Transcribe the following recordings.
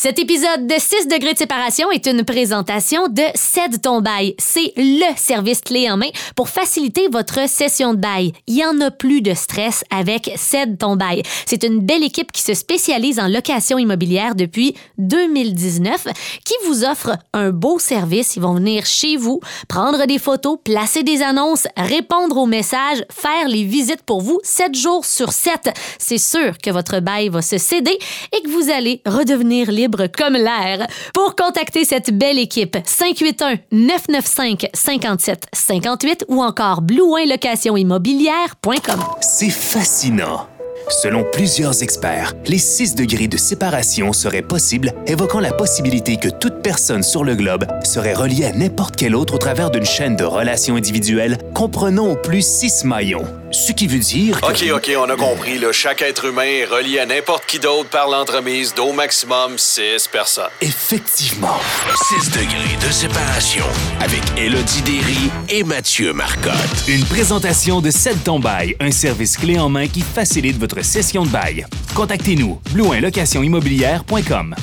Cet épisode de 6 degrés de séparation est une présentation de Cède ton bail. C'est le service clé en main pour faciliter votre session de bail. Il y en a plus de stress avec Cède ton bail. C'est une belle équipe qui se spécialise en location immobilière depuis 2019 qui vous offre un beau service. Ils vont venir chez vous, prendre des photos, placer des annonces, répondre aux messages, faire les visites pour vous 7 jours sur 7. C'est sûr que votre bail va se céder et que vous allez redevenir libre comme l'air. Pour contacter cette belle équipe, 581-995-5758 ou encore blueoinlocationimmobilière.com. C'est fascinant. Selon plusieurs experts, les 6 degrés de séparation seraient possibles, évoquant la possibilité que toute personne sur le globe serait reliée à n'importe quelle autre au travers d'une chaîne de relations individuelles comprenant au plus 6 maillons. Ce qui veut dire que... OK, OK, on a compris. Là. Chaque être humain est relié à n'importe qui d'autre par l'entremise d'au maximum 6 personnes. Effectivement. 6 degrés de séparation avec Élodie Derry et Mathieu Marcotte. Une présentation de 7 ton bail, un service clé en main qui facilite votre session de bail. Contactez-nous, blouinlocationimmobilière.com.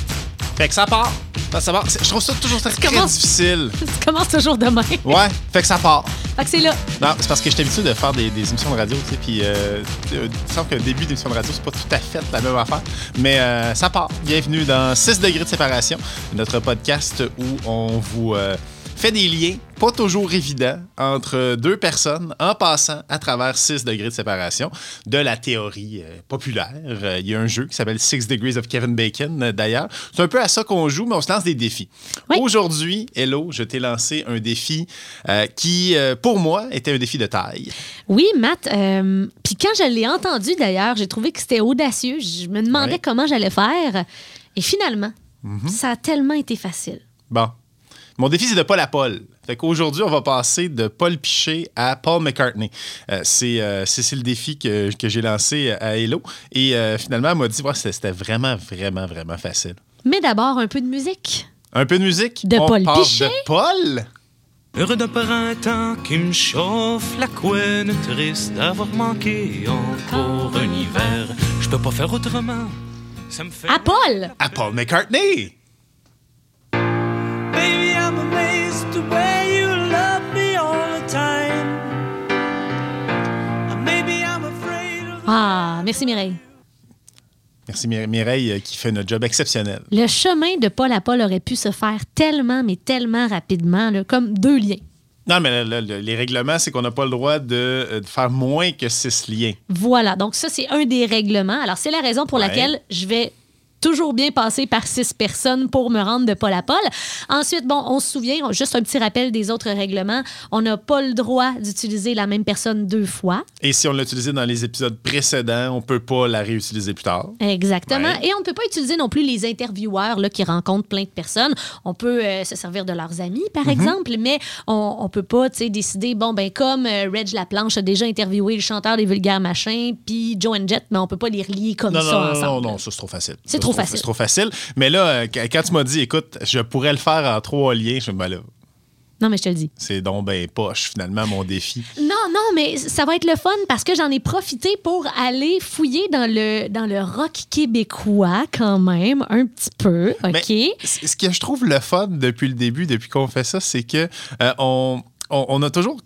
Fait que ça part. Ça, ça part. Je trouve ça toujours très, très commences- difficile. Tu commences toujours demain. Ouais, fait que ça part. Fait que c'est là. Non, c'est parce que j'étais habitué de faire des, des émissions de radio, tu sais, puis euh, euh, il semble qu'un début d'émission de radio, c'est pas tout à fait la même affaire. Mais euh, ça part. Bienvenue dans 6 degrés de séparation, notre podcast où on vous euh, fait des liens pas toujours évidents entre deux personnes en passant à travers 6 degrés de séparation de la théorie euh, populaire. Euh, Il y a un jeu qui s'appelle Six Degrees of Kevin Bacon, euh, d'ailleurs. C'est un peu à ça qu'on joue, mais on se lance des défis. Oui. Aujourd'hui, Hello, je t'ai lancé un défi qui, pour moi, était un défi de taille. Oui, Matt. Puis quand je l'ai entendu d'ailleurs, j'ai trouvé que c'était audacieux. Je me demandais Ouais. comment j'allais faire. Et finalement, Mhm. ça a tellement été facile. Bon. Mon défi, c'est de Paul à Paul. Fait qu'aujourd'hui, on va passer de Paul Piché à Paul McCartney. Euh, c'est, euh, c'est, c'est le défi que, que j'ai lancé à Hello. Et euh, finalement, elle m'a dit ouais, c'était, c'était vraiment, vraiment, vraiment facile. Mais d'abord, un peu de musique. Un peu de musique? De on Paul part Piché. de Paul? Heureux d'un printemps qui me chauffe la couenne, triste d'avoir manqué encore un hiver. Je peux pas faire autrement. Ça me fait. À Paul! À Paul McCartney. The way you love me all the time. Maybe I'm afraid of. Ah, merci Mireille. Merci Mi- Mireille euh, qui fait notre job exceptionnel. Le chemin de Paul à Paul aurait pu se faire tellement, mais tellement rapidement, là, comme deux liens. Non, mais là, les règlements, c'est qu'on n'a pas le droit de, euh, de faire moins que six liens. Voilà, donc ça, c'est un des règlements. Alors, c'est la raison pour Ouais. laquelle je vais toujours bien passer par six personnes pour me rendre de Paul à Paul. Ensuite, bon, on se souvient, juste un petit rappel des autres règlements, on n'a pas le droit d'utiliser la même personne deux fois. Et si on l'a utilisé dans les épisodes précédents, on peut pas la réutiliser plus tard. Exactement. Ouais. Et on ne peut pas utiliser non plus les intervieweurs là, qui rencontrent plein de personnes. On peut euh, se servir de leurs amis, Mhm. par exemple, mais on ne peut pas décider, bon, ben comme euh, Reg Laplanche a déjà interviewé le chanteur des vulgaires machins, puis Joe and Jet, mais on peut pas les relier comme Non, ça non, non, ensemble. non, non, ça c'est trop facile. C'est trop facile. C'est trop facile. Mais là, euh, quand tu m'as dit, écoute, je pourrais le faire en trois liens, je me ben là, Non, mais je te le dis. c'est donc ben poche, finalement, mon défi. Non, non, mais ça va être le fun parce que j'en ai profité pour aller fouiller dans le, dans le rock québécois quand même, un petit peu, OK? Mais ce que je trouve le fun depuis le début, depuis qu'on fait ça, c'est que euh, on, on- on a toujours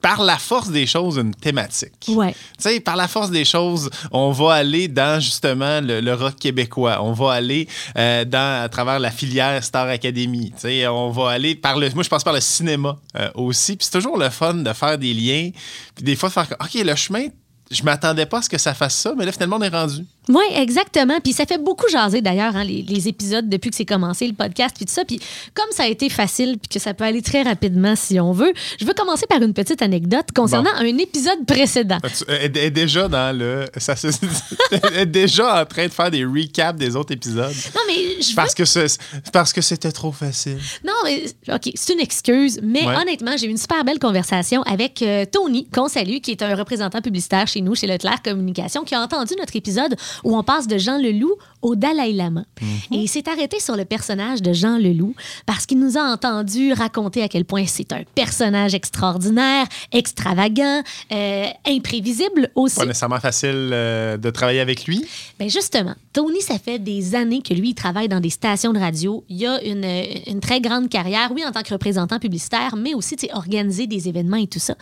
par la force des choses, une thématique. Ouais. Tu sais, par la force des choses, on va aller dans justement le, le rock québécois. On va aller euh, dans, à travers la filière Star Academy. Tu sais, on va aller par le. Moi, je passe par le cinéma euh, aussi. Puis c'est toujours le fun de faire des liens. Puis des fois, de faire. OK, le chemin, je m'attendais pas à ce que ça fasse ça, mais là, finalement, on est rendu. Oui, exactement. Puis ça fait beaucoup jaser d'ailleurs, hein, les, les épisodes depuis que c'est commencé, le podcast, puis tout ça. Puis comme ça a été facile, puis que ça peut aller très rapidement si on veut, je veux commencer par une petite anecdote concernant un épisode précédent. Elle est déjà dans le. Ça, se- est déjà en train de faire des recaps des autres épisodes? Non, mais je veux... Parce que c'est- parce que c'était trop facile. Non, mais OK, c'est une excuse, mais Ouais. honnêtement, j'ai eu une super belle conversation avec euh, Tony, qu'on salue, qui est un représentant publicitaire chez nous, chez Leclerc Communication, qui a entendu notre épisode où on passe de Jean Leloup au Dalai Lama. Et il s'est arrêté sur le personnage de Jean Leloup parce qu'il nous a entendu raconter à quel point c'est un personnage extraordinaire, extravagant, euh, imprévisible aussi. Pas nécessairement facile euh, de travailler avec lui. Ben justement, Tony, ça fait des années que lui, il travaille dans des stations de radio. Il a une, une très grande carrière, oui, en tant que représentant publicitaire, mais aussi, tu sais, organiser des événements et tout ça.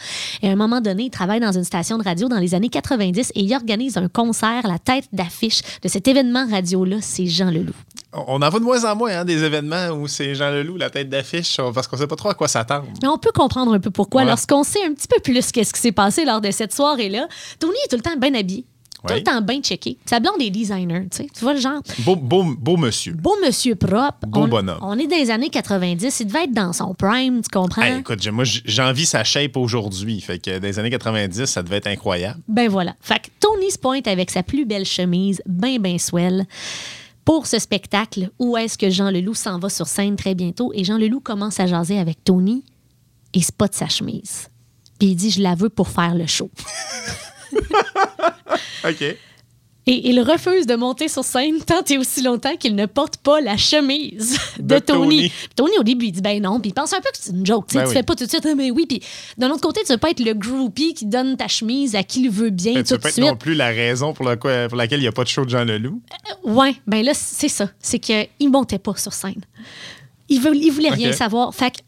Et à un moment donné, il travaille dans une station de radio dans les années 90 et il organise un concert, la tête d'affiche de cet événement radio-là, c'est Jean Leloup. On en voit de moins en moins hein, des événements où c'est Jean Leloup, la tête d'affiche, parce qu'on sait pas trop à quoi s'attendre. Mais on peut comprendre un peu pourquoi Ouais. lorsqu'on sait un petit peu plus qu'est-ce qui s'est passé lors de cette soirée-là. Tony est tout le temps bien habillé, tout le temps bien checké. Sa blonde est designer, tu sais. Tu vois le genre? Beau, beau, beau monsieur. Beau monsieur propre. Beau on, bonhomme. On est dans les années 90. Il devait être dans son prime, tu comprends? Hey, écoute, moi, j'envie sa shape aujourd'hui. Fait que dans les années 90, ça devait être incroyable. Ben voilà. Fait que Tony se pointe avec sa plus belle chemise, ben ben swell, pour ce spectacle où est-ce que Jean Leloup s'en va sur scène très bientôt. Et Jean Leloup commence à jaser avec Tony et spot sa chemise. Puis il dit, je la veux pour faire le show. OK. Et il refuse de monter sur scène tant et aussi longtemps qu'il ne porte pas la chemise de, De Tony. Tony. Tony, au début, il dit ben non, puis il pense un peu que c'est une joke. Ben tu oui. fais pas tout de suite, Ah, mais oui. Puis d'un autre côté, tu veux pas être le groupie qui donne ta chemise à qui le veut bien tu tout veux de pas être suite. non plus la raison pour, la- quoi- pour laquelle il n'y a pas de show de Jean Leloup. Ouais, ben là, c'est ça. C'est qu'il montait pas sur scène. Il, veut, il voulait rien savoir. Fait que,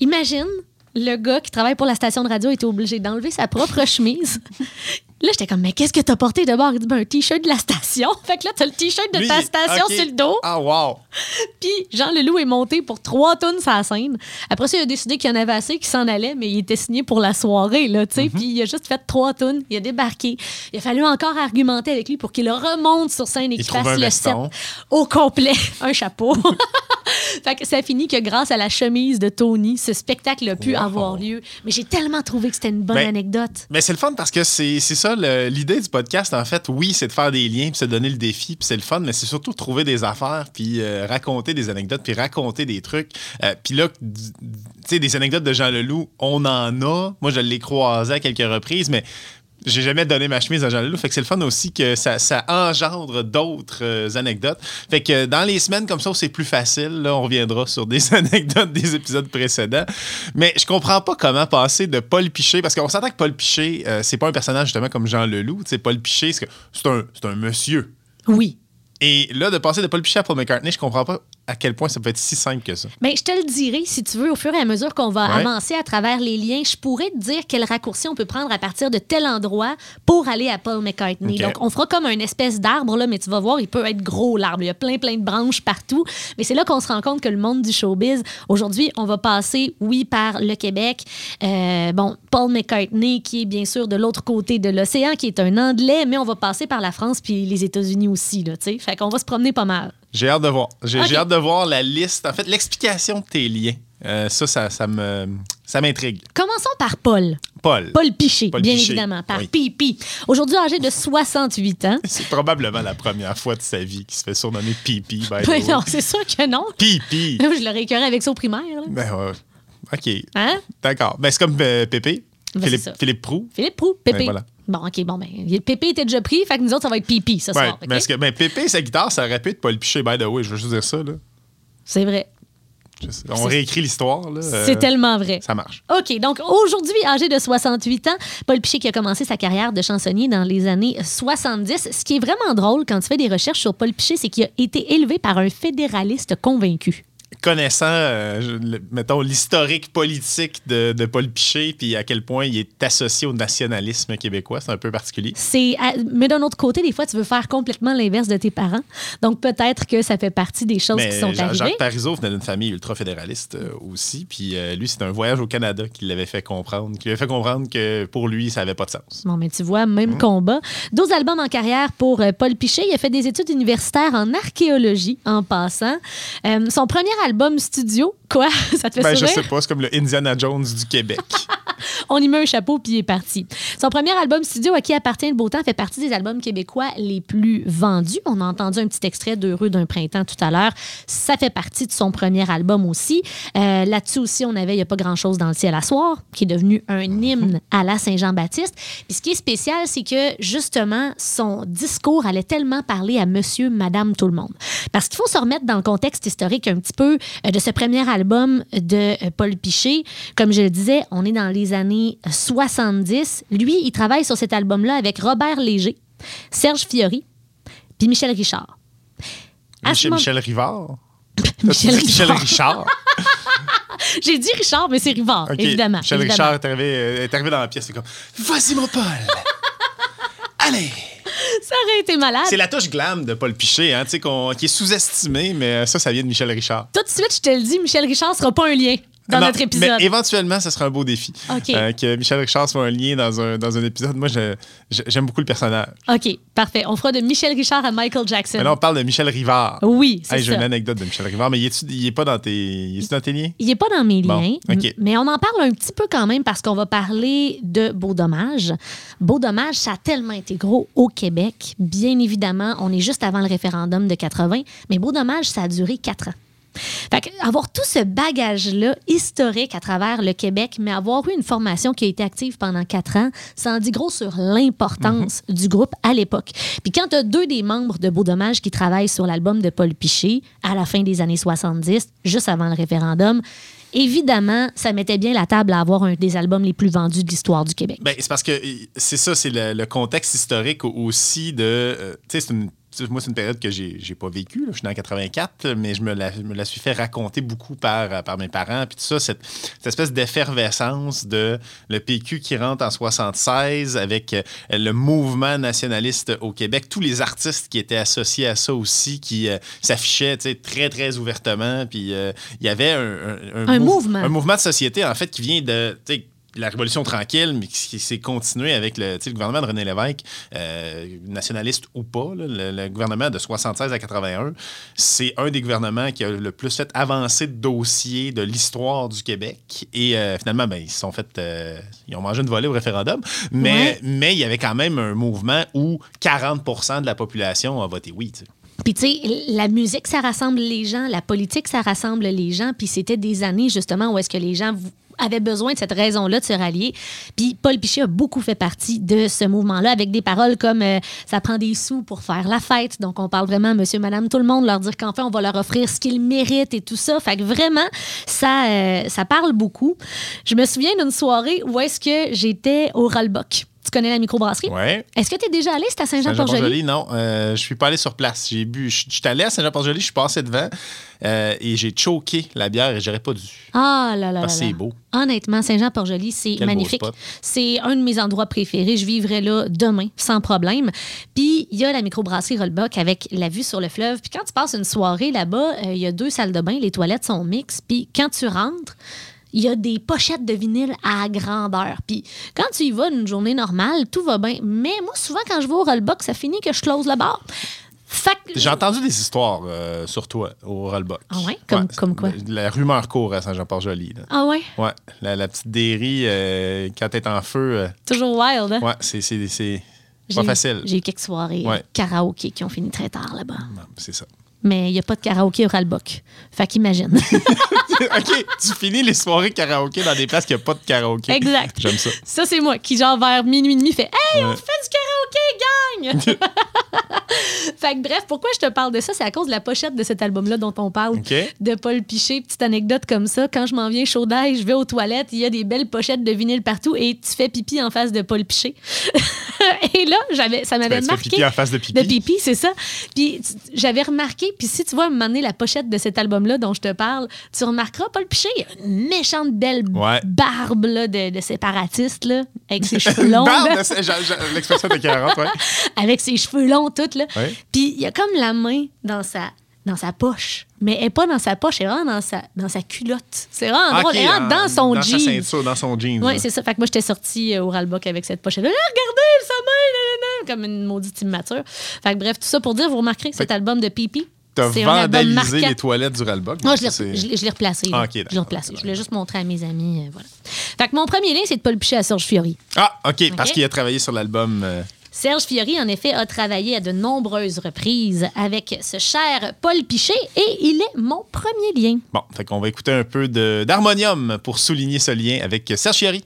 imagine, le gars qui travaille pour la station de radio était obligé d'enlever sa propre chemise. Là, j'étais comme, mais qu'est-ce que t'as porté de bord? Il dit, ben, un T-shirt de la station. Fait que là, t'as le T-shirt de Lui, ta station sur le dos. Ah, wow. Puis Jean Leloup est monté pour trois tonnes la scène. Après ça, il a décidé qu'il y en avait assez, qu'il s'en allait, mais il était signé pour la soirée, là, tu sais. Puis il a juste fait trois tonnes. Il a débarqué. Il a fallu encore argumenter avec lui pour qu'il remonte sur scène et Il qu'il fasse le veston. set au complet. un chapeau. fait que ça finit que grâce à la chemise de Tony, ce spectacle a pu Wow. avoir lieu. Mais j'ai tellement trouvé que c'était une bonne Ben, anecdote. Mais c'est le fun parce que c'est c'est l'idée du podcast. En fait, oui, c'est de faire des liens puis se donner le défi puis c'est le fun, mais c'est surtout de trouver des affaires puis euh, raconter des anecdotes puis raconter des trucs. Euh, puis là, tu sais, des anecdotes de Jean Leloup, on en a. Moi, je l'ai croisé à quelques reprises, mais j'ai jamais donné ma chemise à Jean Leloup. Fait que c'est le fun aussi que ça, ça engendre d'autres euh, anecdotes. Fait que dans les semaines comme ça c'est plus facile, là, on reviendra sur des anecdotes des épisodes précédents. Mais je comprends pas comment passer de Paul Piché, parce qu'on s'entend que Paul Piché, euh, c'est pas un personnage justement comme Jean Leloup. Sais, Paul Piché, c'est c'est un, c'est un monsieur. Oui. Et là, de passer de Paul Piché à Paul McCartney, je comprends pas à quel point ça peut être si simple que ça. Ben, je te le dirai, si tu veux, au fur et à mesure qu'on va Ouais. avancer à travers les liens, je pourrais te dire quel raccourci on peut prendre à partir de tel endroit pour aller à Paul McCartney. Donc, on fera comme une espèce d'arbre, là, mais tu vas voir, il peut être gros, l'arbre. Il y a plein, plein de branches partout. Mais c'est là qu'on se rend compte que le monde du showbiz, aujourd'hui, on va passer, oui, par le Québec. Euh, bon, Paul McCartney, qui est bien sûr de l'autre côté de l'océan, qui est un Anglais, mais on va passer par la France puis les États-Unis aussi, là, tu sais. Fait qu'on va se promener pas mal. J'ai hâte de voir. J'ai hâte de voir la liste, en fait, l'explication de tes liens. Euh, ça, ça, ça me, ça m'intrigue. Commençons par Paul. Paul. Paul Piché, Paul bien Piché, évidemment, par oui. Pipi. Aujourd'hui âgé de 68 ans. C'est probablement la première fois de sa vie qu'il se fait surnommer Pipi. Ben non, c'est sûr que non. Pipi. Je l'aurais écœuré avec ça au primaire. là. Ben ouais. OK. Hein? D'accord. Ben, c'est comme euh, Pépé. Ben, Philippe. Philippe Prou. Philippe Prou, Pépé. Ben, voilà. Bon, OK, bon, ben, Pépé était déjà pris, fait que nous autres, ça va être Pipi ce Ouais, soir. Parce que ben, Pépé, sa guitare, ça aurait pu être Paul Piché, by the way. Je veux juste dire ça. Là. C'est vrai. On réécrit l'histoire. là. Euh, C'est tellement vrai. Ça marche. OK, donc aujourd'hui, âgé de 68 ans, Paul Piché qui a commencé sa carrière de chansonnier dans les années 70. Ce qui est vraiment drôle quand tu fais des recherches sur Paul Piché, c'est qu'il a été élevé par un fédéraliste convaincu. Connaissant, euh, le- mettons, l'historique politique de, de Paul Piché, puis à quel point il est associé au nationalisme québécois, c'est un peu particulier. C'est, à- mais d'un autre côté, des fois, tu veux faire complètement l'inverse de tes parents. Donc, peut-être que ça fait partie des choses Mais qui sont Jean- arrivées. Jacques Parizeau venait d'une famille ultra-fédéraliste euh, aussi. Puis euh, lui, c'est un voyage au Canada qui l'avait fait comprendre. Qui lui avait fait comprendre que pour lui, ça n'avait pas de sens. Bon, mais tu vois, même Mmh. combat. 12 albums en carrière pour Paul Piché. Il a fait des études universitaires en archéologie, en passant. Son premier album studio, quoi? Ça te fait Ben, je sais pas, c'est comme le Indiana Jones du Québec. On y met un chapeau puis il est parti. Son premier album studio à qui appartient le beau temps fait partie des albums québécois les plus vendus. On a entendu un petit extrait d'Heureux d'un printemps tout à l'heure. Ça fait partie de son premier album aussi. Euh, Là-dessus aussi, on avait Il n'y a pas grand-chose dans le ciel à soir, qui est devenu un hymne à la Saint-Jean-Baptiste. Puis ce qui est spécial, c'est que justement, son discours allait tellement parler à monsieur, madame, tout le monde. Parce qu'il faut se remettre dans le contexte historique un petit peu euh, de ce premier album de euh, Paul Piché. Comme je le disais, on est dans les années 70. Lui, il travaille sur cet album-là avec Robert Léger, Serge Fiori, puis Michel Richard. Michel, Michel Rivard? Michel Michel Richard. Richard? J'ai dit Richard, mais c'est Rivard, évidemment. Michel évidemment. Richard est arrivé, euh, est arrivé dans la pièce. C'est comme Vas-y, mon Paul. Allez. Ça aurait été malade. C'est la touche glam de Paul Piché, hein, qui est sous-estimée, mais euh, ça, ça vient de Michel Richard. Tout de suite, je te le dis, Michel Richard sera pas un lien dans Non, notre épisode. Mais éventuellement, ce sera un beau défi. OK. Euh, que Michel Richard soit un lien dans un, dans un épisode. Moi, j'aime beaucoup le personnage. OK, parfait. On fera de Michel Richard à Michael Jackson. Mais là, on parle de Michel Rivard. Oui, c'est Hey, J'ai une anecdote de Michel Rivard, mais il est, il est pas dans tes, il est dans tes liens? Il n'est pas dans mes Bon, liens, OK. m- mais on en parle un petit peu quand même parce qu'on va parler de Beau Dommage. Beau Dommage, ça a tellement été gros au Québec. Bien évidemment, on est juste avant le référendum de 80, mais Beau Dommage, ça a duré quatre ans. Fait que avoir tout ce bagage-là historique à travers le Québec, mais avoir eu une formation qui a été active pendant quatre ans, ça en dit gros sur l'importance du groupe à l'époque. Puis quand tu as deux des membres de Beau Dommage qui travaillent sur l'album de Paul Piché à la fin des années 70, juste avant le référendum, évidemment, ça mettait bien la table à avoir un des albums les plus vendus de l'histoire du Québec. Ben, c'est parce que euh, c'est ça, c'est le, le contexte historique au- aussi de. euh, tu sais, c'est une. Moi, c'est une période que j'ai j'ai pas vécue. Je suis né en 84, mais je me la, me la suis fait raconter beaucoup par, euh, par mes parents. Puis tout ça, cette, cette espèce d'effervescence de le PQ qui rentre en 76 avec euh, le mouvement nationaliste au Québec. Tous les artistes qui étaient associés à ça aussi, qui euh, s'affichaient très, très ouvertement. Puis euh, il y avait un, un, Un mouv- mouvement. Un mouvement de société, en fait, qui vient de. La Révolution tranquille, mais qui, s'est continué avec le, gouvernement de René Lévesque, euh, nationaliste ou pas, là, le, le gouvernement de 76 à 81, c'est un des gouvernements qui a le plus fait avancer de dossiers de l'histoire du Québec. Et euh, finalement, ben, ils se sont fait, euh, ils ont mangé une volée au référendum, mais, Ouais. mais il y avait quand même un mouvement où 40% de la population a voté oui. tu sais. Puis, tu sais, la musique, ça rassemble les gens, la politique, ça rassemble les gens. Puis, c'était des années, justement, où est-ce que les gens avaient besoin de cette raison-là de se rallier. Puis, Paul Piché a beaucoup fait partie de ce mouvement-là, avec des paroles comme euh, Ça prend des sous pour faire la fête. Donc, on parle vraiment à monsieur, madame, tout le monde, leur dire qu'enfin, on va leur offrir ce qu'ils méritent et tout ça. Fait que vraiment, ça, euh, ça parle beaucoup. Je me souviens d'une soirée où est-ce que j'étais au Rollbuck. Tu connais la microbrasserie? Ouais. Est-ce que tu es déjà allé? C'est à Saint-Jean-Port-Joli? Non. Euh, je suis pas allé sur place. J'ai bu. Je suis allé à Saint-Jean-Port-Joli, je suis passé devant euh, et j'ai choqué la bière et j'aurais pas dû. Ah là là. Là c'est beau. Honnêtement, Saint-Jean-Port-Joli, c'est magnifique. C'est un de mes endroits préférés. Je vivrai là demain, sans problème. Puis, il y a la microbrasserie Rollbuck avec la vue sur le fleuve. Puis, quand tu passes une soirée là-bas, euh, il y a deux salles de bain, les toilettes sont mixtes. Puis, quand tu rentres, il y a des pochettes de vinyle à grandeur. Puis, quand tu y vas une journée normale, tout va bien. Mais moi, souvent, quand je vais au Rollbuck, ça finit que je close le bar. Que- J'ai entendu des histoires euh, sur toi au Rollbuck. Ah ouais? Comme- comme quoi? La, la rumeur court à Saint-Jean-Port-Joli. Ah ouais? Ouais, la, la petite dérie, euh, quand t'es en feu, euh, Toujours wild, hein? ouais, c'est c'est- c'est J'ai pas facile. J'ai eu quelques soirées euh, Ouais. karaoké qui ont fini très tard là-bas. Non, C'est ça. Mais il n'y a pas de karaoké au Ralbock. Fait qu'imagine. OK, tu finis les soirées karaoké dans des places qui n'ont pas de karaoké. Exact. J'aime ça. ça, c'est moi qui, genre, vers minuit et demi, fait Hey, on fait du karaoké, gang! fait que bref, pourquoi je te parle de ça? C'est à cause de la pochette de cet album-là dont on parle. OK. De Paul Piché. Petite anecdote comme ça. Quand je m'en viens chaud d'ail, je vais aux toilettes, il y a des belles pochettes de vinyle partout et tu fais pipi en face de Paul Piché. et là, j'avais, ça m'avait tu fais marqué. pipi en face de pipi? De pipi, c'est ça. Puis j'avais remarqué, puis si tu vois me donné la pochette de cet album-là dont je te parle, tu remarqueras, Paul Piché, il a une méchante belle Ouais. barbe là, de, de séparatiste, là, avec ses cheveux longs. Barbe, L'expression de 40, ouais. avec ses cheveux longs, tout. Là. Ouais. Puis il y a comme la main dans sa, dans sa poche. Mais elle n'est pas dans sa poche, elle est vraiment dans sa, dans sa culotte. C'est vraiment drôle. Elle dans son dans jean. Sa ceinture, dans son jean. Oui, c'est ça. Fait que moi, j'étais sortie euh, au Ralbock avec cette pochette-là. Là, regardez, sa main, comme une maudite immature. Fait que bref, tout ça pour dire, vous remarquerez que cet album de Pipi, T'as vandalisé les toilettes du Ralbog. Moi, je l'ai, replacé. Ah, je l'ai replacé. Je voulais juste montrer à mes amis. euh, voilà. Fait que mon premier lien, c'est de pas le picher à Serge Fiori. Ah, OK, parce Ok. qu'il a travaillé sur l'album. euh, Serge Fiori, en effet, a travaillé à de nombreuses reprises avec ce cher Paul Piché et il est mon premier lien. Bon, fait qu'on va écouter un peu d'harmonium pour souligner ce lien avec Serge Fiori.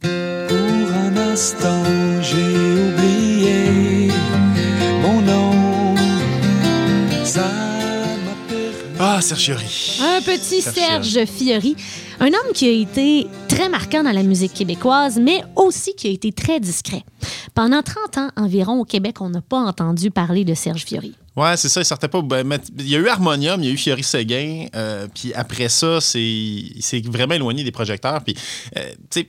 Pour un instant, Serge Fiori. Un petit Serge Serge Fiori, un homme qui a été très marquant dans la musique québécoise, mais aussi qui a été très discret. Pendant 30 ans environ au Québec, on n'a pas entendu parler de Serge Fiori. Ouais, c'est ça, il sortait pas. ben, il y a eu Harmonium, il y a eu Fiori Séguin, euh, puis après ça, c'est il s'est vraiment éloigné des projecteurs. Puis, euh, tu sais,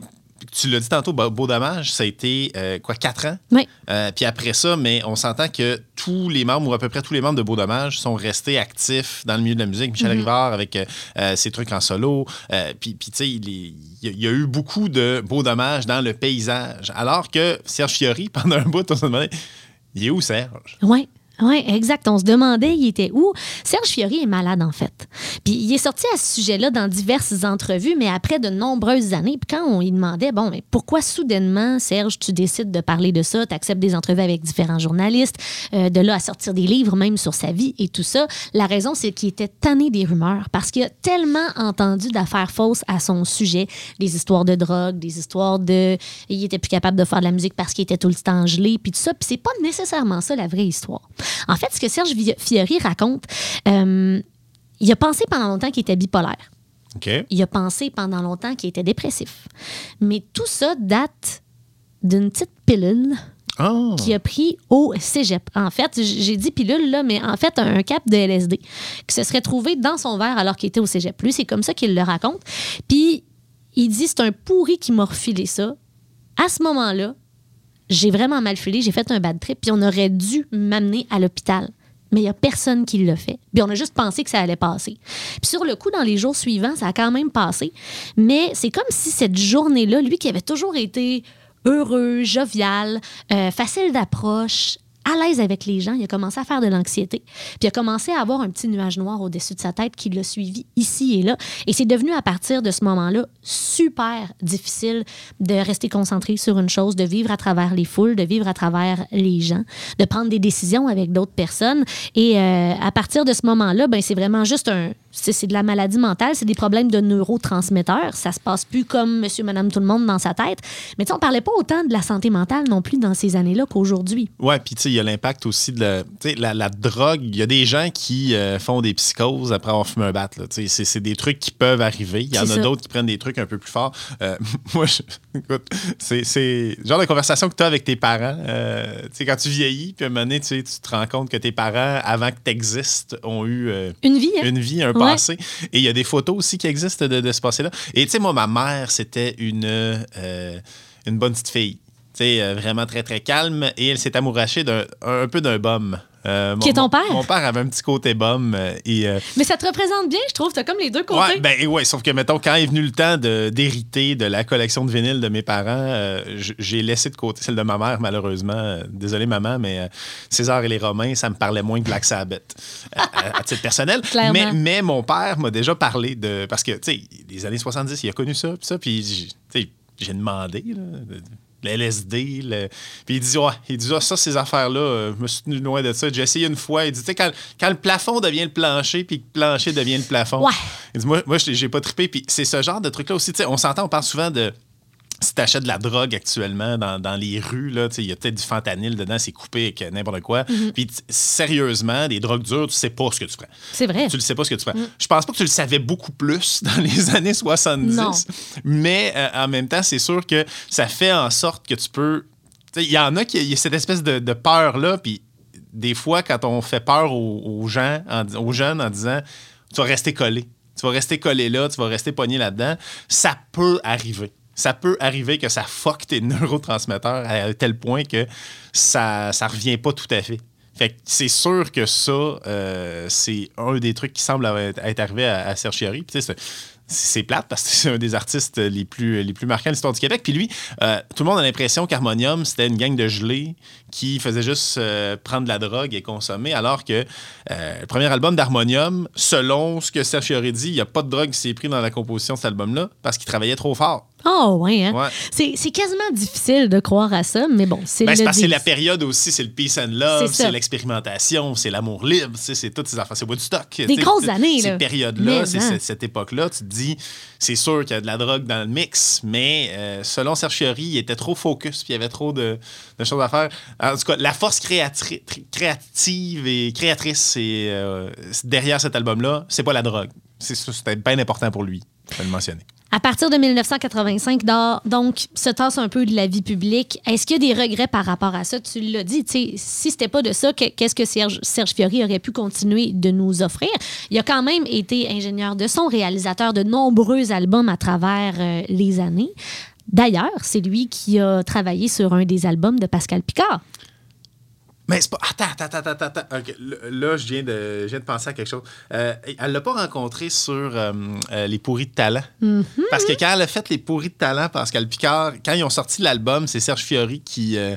tu l'as dit tantôt, Beau Dommage, ça a été, euh, quoi, quatre ans? Oui. Euh, puis après ça, mais on s'entend que tous les membres, ou à peu près tous les membres de Beau Dommage, sont restés actifs dans le milieu de la musique. Michel Rivard avec euh, ses trucs en solo. Puis, tu sais, il, est- il y a- il y a eu beaucoup de Beau Dommage dans le paysage. Alors que Serge Fiori, pendant un bout, on se demandait, il est où Serge? Oui. Oui, exact. On se demandait, il était où? Serge Fiori est malade, en fait. Puis il est sorti à ce sujet-là dans diverses entrevues, mais après de nombreuses années. Puis quand on lui demandait, bon, mais pourquoi soudainement, Serge, tu décides de parler de ça, tu acceptes des entrevues avec différents journalistes, euh, de là à sortir des livres même sur sa vie et tout ça, la raison, c'est qu'il était tanné des rumeurs parce qu'il a tellement entendu d'affaires fausses à son sujet, des histoires de drogue, des histoires de. Il était plus capable de faire de la musique parce qu'il était tout le temps gelé, puis tout ça. Puis c'est pas nécessairement ça la vraie histoire. En fait, ce que Serge Fiori raconte, euh, il a pensé pendant longtemps qu'il était bipolaire. OK. Il a pensé pendant longtemps qu'il était dépressif. Mais tout ça date d'une petite pilule Ah! qu'il a pris au cégep. En fait, j'ai dit pilule, là, mais en fait, un cap de LSD qui se serait trouvé dans son verre alors qu'il était au cégep. Lui, c'est comme ça qu'il le raconte. Puis, il dit c'est un pourri qui m'a refilé ça. À ce moment-là, j'ai vraiment mal filé, j'ai fait un bad trip, puis on aurait dû m'amener à l'hôpital. Mais il n'y a personne qui l'a fait. Puis on a juste pensé que ça allait passer. Puis sur le coup, dans les jours suivants, ça a quand même passé. Mais c'est comme si cette journée-là, lui qui avait toujours été heureux, jovial, euh, facile d'approche, à l'aise avec les gens, il a commencé à faire de l'anxiété. Puis il a commencé à avoir un petit nuage noir au-dessus de sa tête qui l'a suivi ici et là. Et c'est devenu à partir de ce moment-là super difficile de rester concentré sur une chose, de vivre à travers les foules, de vivre à travers les gens, de prendre des décisions avec d'autres personnes. Et euh, à partir de ce moment-là, ben, c'est vraiment juste un... C'est c'est de la maladie mentale, c'est des problèmes de neurotransmetteurs. Ça se passe plus comme monsieur, madame, tout le monde dans sa tête. Mais on parlait pas autant de la santé mentale non plus dans ces années-là qu'aujourd'hui. Ouais, puis tu sais, il y a l'impact aussi de la, la, la drogue. Il y a des gens qui euh, font des psychoses après avoir fumé un bat. C'est c'est des trucs qui peuvent arriver. Il y en a d'autres qui prennent des trucs un peu plus forts. Euh, moi, je- écoute, c'est genre de conversation que tu as avec tes parents. Euh, tu sais, quand tu vieillis, puis à un moment donné, tu te rends compte que tes parents, avant que tu existes, ont eu euh, Une vie, hein? une vie, un. Et il y a des photos aussi qui existent de, ce passé-là. Et tu sais, moi, ma mère, c'était une, euh, bonne petite fille. Tu sais, euh, vraiment très, très calme. Et elle s'est amourachée d'un un peu d'un bum. Euh, Qui mon- est ton père? Mon père avait un petit côté bum. euh, et, euh, Mais ça te représente bien, je trouve. T'as comme les deux côtés. Ouais, ben, ouais, sauf que, mettons, quand est venu le temps d'hériter de, la collection de vinyles de mes parents, j'ai laissé de côté celle de ma mère, malheureusement. Désolé, maman, mais César et les Romains, ça me parlait moins que Black Sabbath, à, à titre personnel. Mais, mais mon père m'a déjà parlé de. Parce que, tu sais, les années 70, il a connu ça, puis ça, puis, tu j'ai demandé, là, de- le LSD, le- puis il dit, ouais, il dit, ah, ça, ces affaires-là, euh, je me suis tenu loin de ça. J'ai essayé une fois. Il dit, tu sais, quand, quand le plafond devient le plancher, puis que le plancher devient le plafond. Ouais. Il dit, moi, moi j'ai pas trippé. Puis c'est ce genre de truc-là aussi. Tu sais, on s'entend, on parle souvent de. Si t'achètes de la drogue actuellement dans, dans les rues, là, il y a peut-être du fentanyl dedans, c'est coupé avec n'importe quoi. Puis t- sérieusement, des drogues dures, tu sais pas ce que tu prends. C'est vrai. Tu le sais pas ce que tu prends. Je pense pas que tu le savais beaucoup plus dans les années 70. Non. Mais euh, en même temps, c'est sûr que ça fait en sorte que tu peux. Il y en a qui y a cette espèce de, de peur-là, puis des fois, quand on fait peur aux, aux gens, en aux jeunes en disant tu vas rester collé, tu vas rester collé là, tu vas rester pogné là-dedans, ça peut arriver. Ça peut arriver que ça fuck tes neurotransmetteurs à tel point que ça ça revient pas tout à fait. Fait c'est sûr que ça, euh, c'est un des trucs qui semble être, arrivé à, à sais, c'est- plate parce que c'est un des artistes les plus, les plus marquants de l'histoire du Québec. Puis lui, euh, tout le monde a l'impression qu'Harmonium, c'était une gang de gelés qui faisait juste euh, prendre de la drogue et consommer, alors que le premier album d'Harmonium, selon ce que Serge Fiori dit, il n'y a pas de drogue qui s'est pris dans la composition de cet album-là parce qu'il travaillait trop fort. Oh, ouais, hein? Ouais. C'est quasiment difficile de croire à ça, mais bon, c'est Ben, le c'est la période aussi, c'est le peace and love, C'est l'expérimentation, c'est l'amour libre, c'est toutes ces affaires, c'est Woodstock. Des grosses années, là. Ces périodes-là, c'est cette, époque-là, tu te dis, c'est sûr qu'il y a de la drogue dans le mix, mais euh, selon Serge il était trop focus, puis il y avait trop de, de choses à faire. En tout cas, la force créatri- créative et créatrice et, euh, derrière cet album-là, c'est pas la drogue. C'est C'était bien important pour lui, je vais le mentionner. À partir de 1985, Dor, donc, se tasse un peu de la vie publique. Est-ce qu'il y a des regrets par rapport à ça? Tu l'as dit, tu sais, si c'était pas de ça, que- qu'est-ce que Serge, Serge Fiori aurait pu continuer de nous offrir? Il a quand même été ingénieur de son, réalisateur de nombreux albums à travers euh, les années. D'ailleurs, c'est lui qui a travaillé sur un des albums de Pascal Picard. Mais c'est pas. Attends, attends, attends, attends. attends. Ok, Là, je viens, de, je viens de penser à quelque chose. Euh, elle l'a pas rencontré sur euh, euh, Les Pourris de Talent. Mm-hmm. Parce que quand elle a fait Les Pourris de Talent, Pascal Picard, quand ils ont sorti l'album, c'est Serge Fiori qui, euh,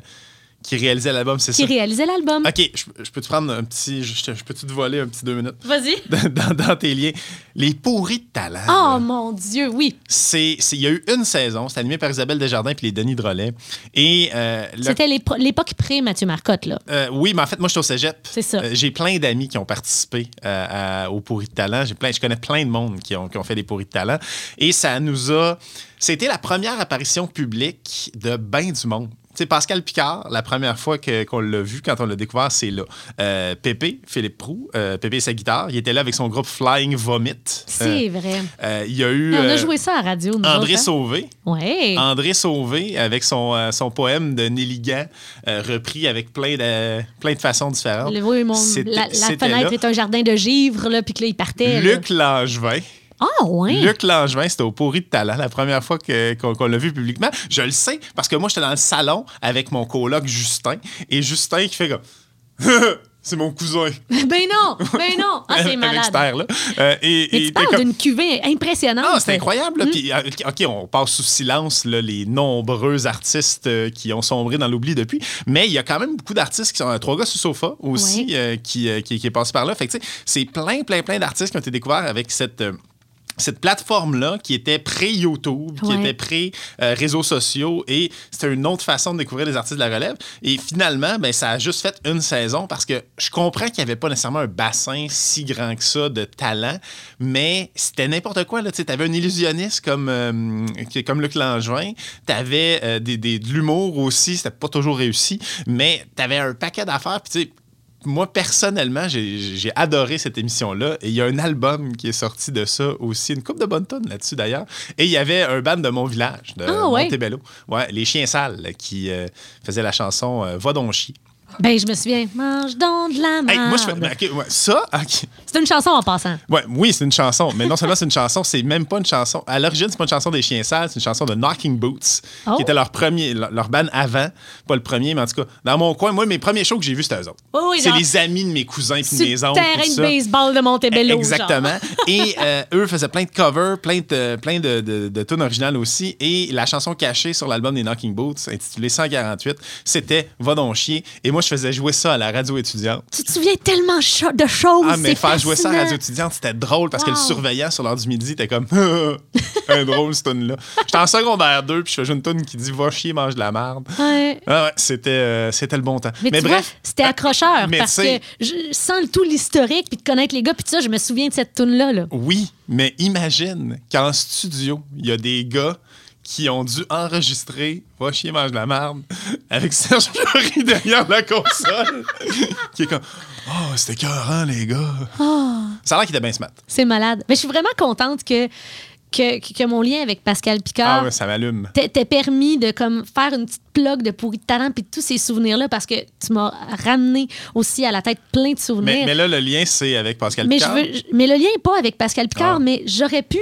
qui réalisait l'album, c'est Qui ça? réalisait l'album. Ok, je, je peux te prendre un petit. Je, je peux-tu te voler un petit deux minutes? Vas-y. dans, dans tes liens? Les Pourris de Talent. Oh là, mon Dieu, oui. c'est, il y a eu une saison, c'est animé par Isabelle Desjardins et les Denis Drolet. Et euh, le- C'était l'ép- l'époque pré-Mathieu Marcotte, là. Euh, oui, mais en fait, moi, je suis au cégep. C'est ça. Euh, j'ai plein d'amis qui ont participé euh, à- au pourri de talent. J'ai plein, je connais plein de monde qui ont, qui ont fait des pourris de talent. Et ça nous a. C'était la première apparition publique de ben du monde. Sais, Pascal Picard, la première fois que- qu'on l'a vu, quand on l'a découvert, c'est là. Euh, Pépé, Philippe Prou, euh, Pépé et sa guitare, il était là avec son groupe Flying Vomit. C'est Euh, vrai. il y a eu on a joué ça à la radio, nous André autres, hein? Sauvé. Ouais. André Sauvé avec son, son poème de Néligan repris avec plein de, plein de façons différentes. Le, oui, mon- la, fenêtre là. est un jardin de givre, là, puis que là, il partait. là. Luc Langevin. Ah, ouais. Luc Langevin, c'était au pourri de talent, la première fois que- qu'on l'a vu publiquement. Je le sais parce que moi, j'étais dans le salon avec mon coloc Justin et Justin qui fait comme. c'est mon cousin. ben non, ben non. Ah, c'est Avec malade. Stère, là. Euh, et, Mais et tu parles t'es comme- d'une cuvée impressionnante. Ah, c'est incroyable. là. Puis, euh, OK, on passe sous silence là, les nombreux artistes euh, qui ont sombré dans l'oubli depuis. Mais il y a quand même beaucoup d'artistes qui sont. euh, Trois gars sous sofa aussi, Ouais. qui, qui, qui est passé par là. Fait que, c'est plein, plein, plein d'artistes qui ont été découverts avec cette. Euh, cette plateforme-là qui était pré-YouTube, qui Ouais. était pré-réseaux sociaux, et c'était une autre façon de découvrir les artistes de la relève. Et finalement, ben, ça a juste fait une saison parce que je comprends qu'il n'y avait pas nécessairement un bassin si grand que ça de talent, mais c'était n'importe quoi. Tu avais un illusionniste comme, euh, comme Luc Langevin, tu avais des, des- de l'humour aussi, c'était pas toujours réussi, mais tu avais un paquet d'affaires. Puis moi, personnellement, j'ai adoré cette émission-là. Et il y a un album qui est sorti de ça aussi, une coupe de bonnes tonnes là-dessus d'ailleurs. Et il y avait un band de mon village, de Ah? Montebello. Ouais, les Chiens Sales, qui euh, faisaient la chanson euh, Va donc chier. Ben, je me souviens. Mange donc de la Hey, merde. moi, je fais. ben, ouais, ça, ok. C'est une chanson en passant. Ouais, oui, c'est une chanson, mais non seulement c'est une chanson, c'est même pas une chanson. À l'origine, c'est pas une chanson des Chiens Sales, c'est une chanson de Knocking Boots, Oh. qui était leur premier, leur, leur band avant, pas le premier, mais en tout cas, dans mon coin, moi, mes premiers shows que j'ai vus, c'était eux autres. Oh oui, c'est les amis de mes cousins puis de mes le oncles. terrain de baseball de Montebello. Exactement. genre. Et euh, eux faisaient plein de covers, plein de, plein de, de, de tunes originales aussi. Et la chanson cachée sur l'album des Knocking Boots, intitulée 148, c'était Va donc chier. Et moi, je faisais jouer ça à la radio étudiante. Tu te souviens tellement cho- de choses. Ah, mais faire jouer ça à la radio étudiante, c'était drôle parce que le Wow. surveillant sur l'heure du midi était comme un drôle, cette tune-là. J'étais en secondaire 2, puis je faisais une tune qui dit Va chier, mange de la merde. Ouais. Ah ouais, c'était, euh, c'était le bon temps. Mais, tu vois, c'était accrocheur mais parce que je, sans le tout l'historique puis de connaître les gars puis tout ça, je me souviens de cette tune là. là. Oui, mais imagine qu'en studio, il y a des gars qui ont dû enregistrer Va chier, mange de la merde avec Serge Fiori derrière la console. qui est comme Oh, c'était écœurant, les gars. Ça a l'air qu'il était bien smart. C'est malade. Mais je suis vraiment contente que, que, que mon lien avec Pascal Ah Picard ouais, ça m'allume. permis de comme faire une petite plug de pourri de talent puis de tous ces souvenirs là parce que tu m'as ramené aussi à la tête plein de souvenirs. Mais, mais là, le lien, c'est avec Pascal Mais, je Picard? veux, je- mais le lien n'est pas avec Pascal Picard, Ah. mais j'aurais pu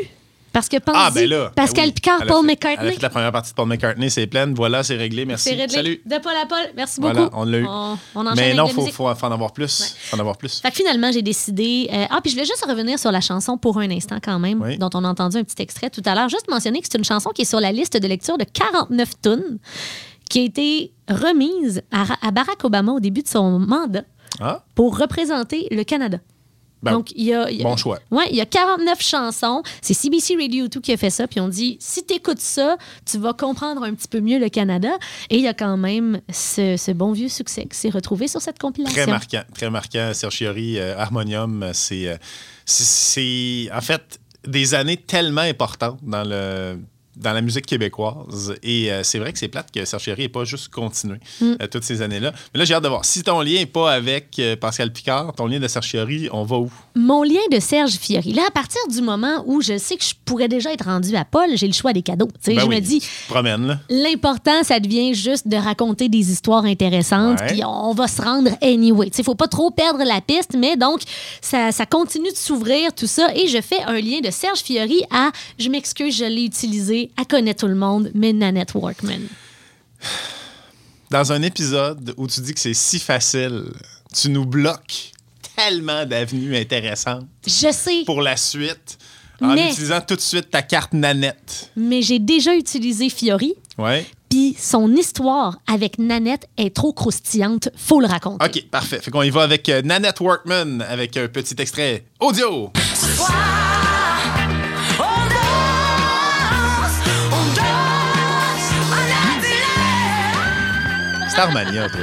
Parce que pense Ah, ben là. Pascal ben oui. Picard, Paul fait- McCartney. Elle a fait la première partie de Paul McCartney, c'est pleine. Voilà, c'est réglé. Merci. Réglé. Salut. De Paul à Paul. Merci beaucoup. Voilà, on l'a eu. On, on enchaîne Mais non, il faut, musique. faut, faut en avoir plus. Faut en avoir plus. Fait que finalement, j'ai décidé. euh, ah, puis je voulais juste revenir sur la chanson pour un instant quand même, Oui. dont on a entendu un petit extrait tout à l'heure. Juste mentionner que c'est une chanson qui est sur la liste de lecture de 49 tonnes, qui a été remise à, à Barack Obama au début de son mandat Ah, pour représenter le Canada. Ben, Donc, il y a, il y a- bon choix. Ouais, il y a 49 chansons. C'est CBC Radio 2 qui a fait ça. Puis on dit, si tu écoutes ça, tu vas comprendre un petit peu mieux le Canada. Et il y a quand même ce, ce bon vieux succès qui s'est retrouvé sur cette compilation. Très marquant, très marquant. Serge Fiori, euh, Harmonium, euh, c'est, euh, c'est, c'est, en fait des années tellement importantes dans le dans la musique québécoise. Et euh, c'est vrai que c'est plate que Serge Fiori n'ait pas juste continué Mm. euh, toutes ces années-là. Mais là, j'ai hâte de voir. Si ton lien n'est pas avec euh, Pascal Picard, ton lien de Serge Fiori, on va où? Mon lien de Serge Fiori. Là, à partir du moment où je sais que je pourrais déjà être rendu à Paul, j'ai le choix des cadeaux. Ben je oui, me dis, là. L'important, ça devient juste de raconter des histoires intéressantes, puis on va se rendre anyway. Il faut pas trop perdre la piste, mais donc, ça, ça continue de s'ouvrir, tout ça. Et je fais un lien de Serge Fiori à, je m'excuse, je l'ai utilisé, à connaître tout le monde, mais Nanette Workman. Dans un épisode où tu dis que c'est si facile, tu nous bloques tellement d'avenues intéressantes Je sais, pour la suite en Mais- utilisant tout de suite ta carte Nanette. mais j'ai déjà utilisé Fiori, Ouais. puis son histoire avec Nanette est trop croustillante, faut le raconter. OK, parfait. Fait qu'on y va avec euh, Nanette Workman avec un petit extrait audio. Starmania, toi.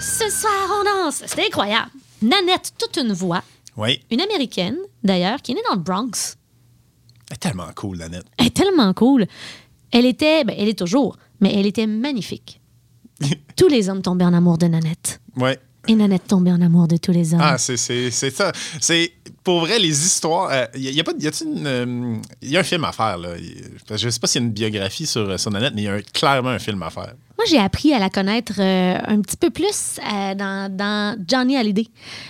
Ce soir, on danse. C'était incroyable. Nanette, toute une voix, Oui. une américaine d'ailleurs, qui est née dans le Bronx. Elle est tellement cool, Nanette. Elle est tellement cool. Elle était, ben, elle est toujours, mais elle était magnifique. tous les hommes tombaient en amour de Nanette. Ouais. Et Nanette tombait en amour de tous les hommes. Ah, c'est, c'est, c'est ça. C'est pour vrai les histoires. Il y, a pas, y a une, euh, y a un film à faire là. Y- Je sais pas s'il y a une biographie sur, sur Nanette, mais il y a clairement un film à faire. Moi, j'ai appris à la connaître euh, un petit peu plus euh, dans, dans Johnny Hallyday,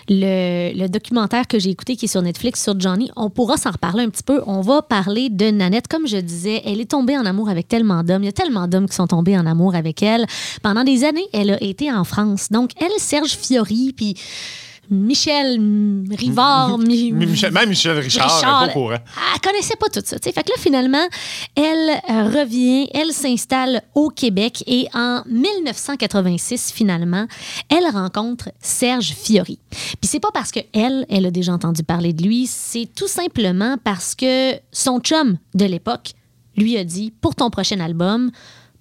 le, le documentaire que j'ai écouté qui est sur Netflix sur Johnny. On pourra s'en reparler un petit peu. On va parler de Nanette. Comme je disais, elle est tombée en amour avec tellement d'hommes. Il y a tellement d'hommes qui sont tombés en amour avec elle. Pendant des années, elle a été en France. Donc, elle, Serge Fiori, puis Michel Rivard, Mi- Michel- même Michel Richard, elle est pas au courant. elle connaissait pas tout ça. tu sais. Fait que là, finalement, elle euh, revient, elle s'installe au Québec et en 1986, finalement, elle rencontre Serge Fiori. Puis c'est pas parce que elle, elle a déjà entendu parler de lui, c'est tout simplement parce que son chum de l'époque lui a dit pour ton prochain album,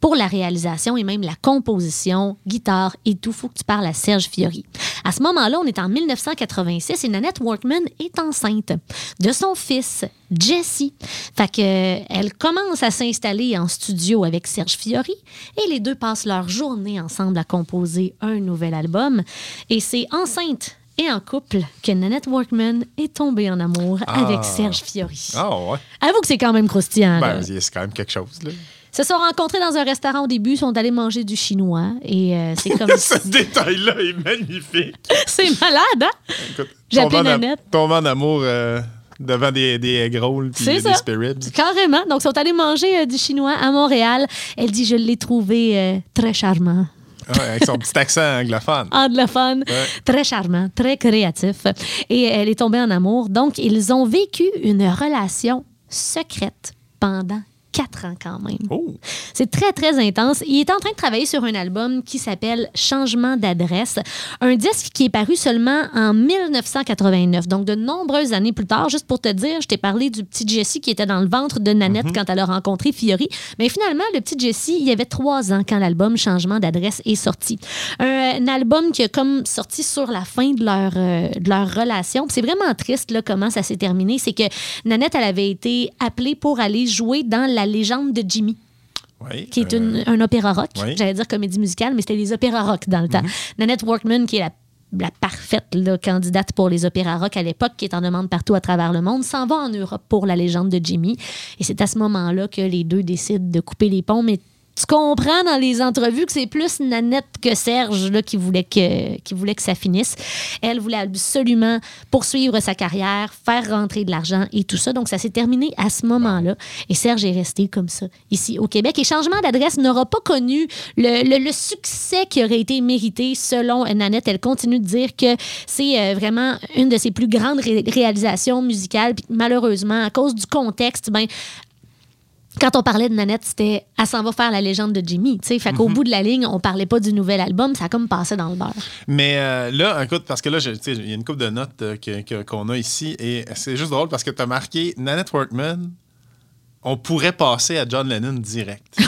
pour la réalisation et même la composition, guitare et tout, faut que tu parles à Serge Fiori. À ce moment-là, on est en 1986 et Nanette Workman est enceinte de son fils Jesse. Fait que euh, elle commence à s'installer en studio avec Serge Fiori et les deux passent leur journée ensemble à composer un nouvel album. Et c'est enceinte et en couple que Nanette Workman est tombée en amour avec Serge Fiori. Ah ouais. Avoue que c'est quand même croustillant. Ben, c'est quand même quelque chose là. Se sont rencontrés dans un restaurant au début, sont allés manger du chinois et euh, c'est comme Ce détail-là est magnifique. c'est malade, hein? Écoute, am- Nanette. tomber en amour euh, devant des, des egg rolls puis des ça. ribs. Carrément. Donc, ils sont allés manger euh, du chinois à Montréal. Elle dit Je l'ai trouvé très charmant. Ouais, avec son petit accent anglophone. Anglophone, Ouais. très charmant, très créatif. Et elle est tombée en amour. Donc, ils ont vécu une relation secrète pendant quatre ans quand même. Oh! C'est très, très intense. Il est en train de travailler sur un album qui s'appelle Changement d'adresse, un disque qui est paru seulement en 1989, donc de nombreuses années plus tard. Juste pour te dire, je t'ai parlé du petit Jesse qui était dans le ventre de Nanette quand elle a rencontré Fiori. Mais finalement, le petit Jesse, il y avait trois ans quand l'album Changement d'adresse est sorti. Un, un album qui a comme sorti sur la fin de leur, euh, de leur relation. C'est vraiment triste là, comment ça s'est terminé. C'est que Nanette, elle avait été appelée pour aller jouer dans La légende de Jimmy Oui, qui est euh, une- un opéra rock. oui. J'allais dire comédie musicale, mais c'était des opéras rock dans le temps. Nanette Workman, qui est la, la parfaite là, candidate pour les opéras rock à l'époque, qui est en demande partout à travers le monde, s'en va en Europe pour la légende de Jimmy. Et c'est à ce moment-là que les deux décident de couper les ponts, mais tu comprends dans les entrevues que c'est plus Nanette que Serge là, qui, voulait que, qui voulait que ça finisse. Elle voulait absolument poursuivre sa carrière, faire rentrer de l'argent et tout ça. Donc, ça s'est terminé à ce moment-là. Et Serge est resté comme ça ici au Québec. Et changement d'adresse n'aura pas connu le, succès qui aurait été mérité selon Nanette. Elle continue de dire que c'est euh, vraiment une de ses plus grandes ré- réalisations musicales. Malheureusement, à cause du contexte, ben, quand on parlait de Nanette, c'était elle s'en va faire la légende de Jimmy. Fait qu'au bout de la ligne, on parlait pas du nouvel album, ça a comme passé dans le beurre. Mais euh, là, écoute, parce que là, il y a une coupe de notes euh, qu'on a ici et c'est juste drôle parce que tu as marqué Nanette Workman, on pourrait passer à John Lennon direct.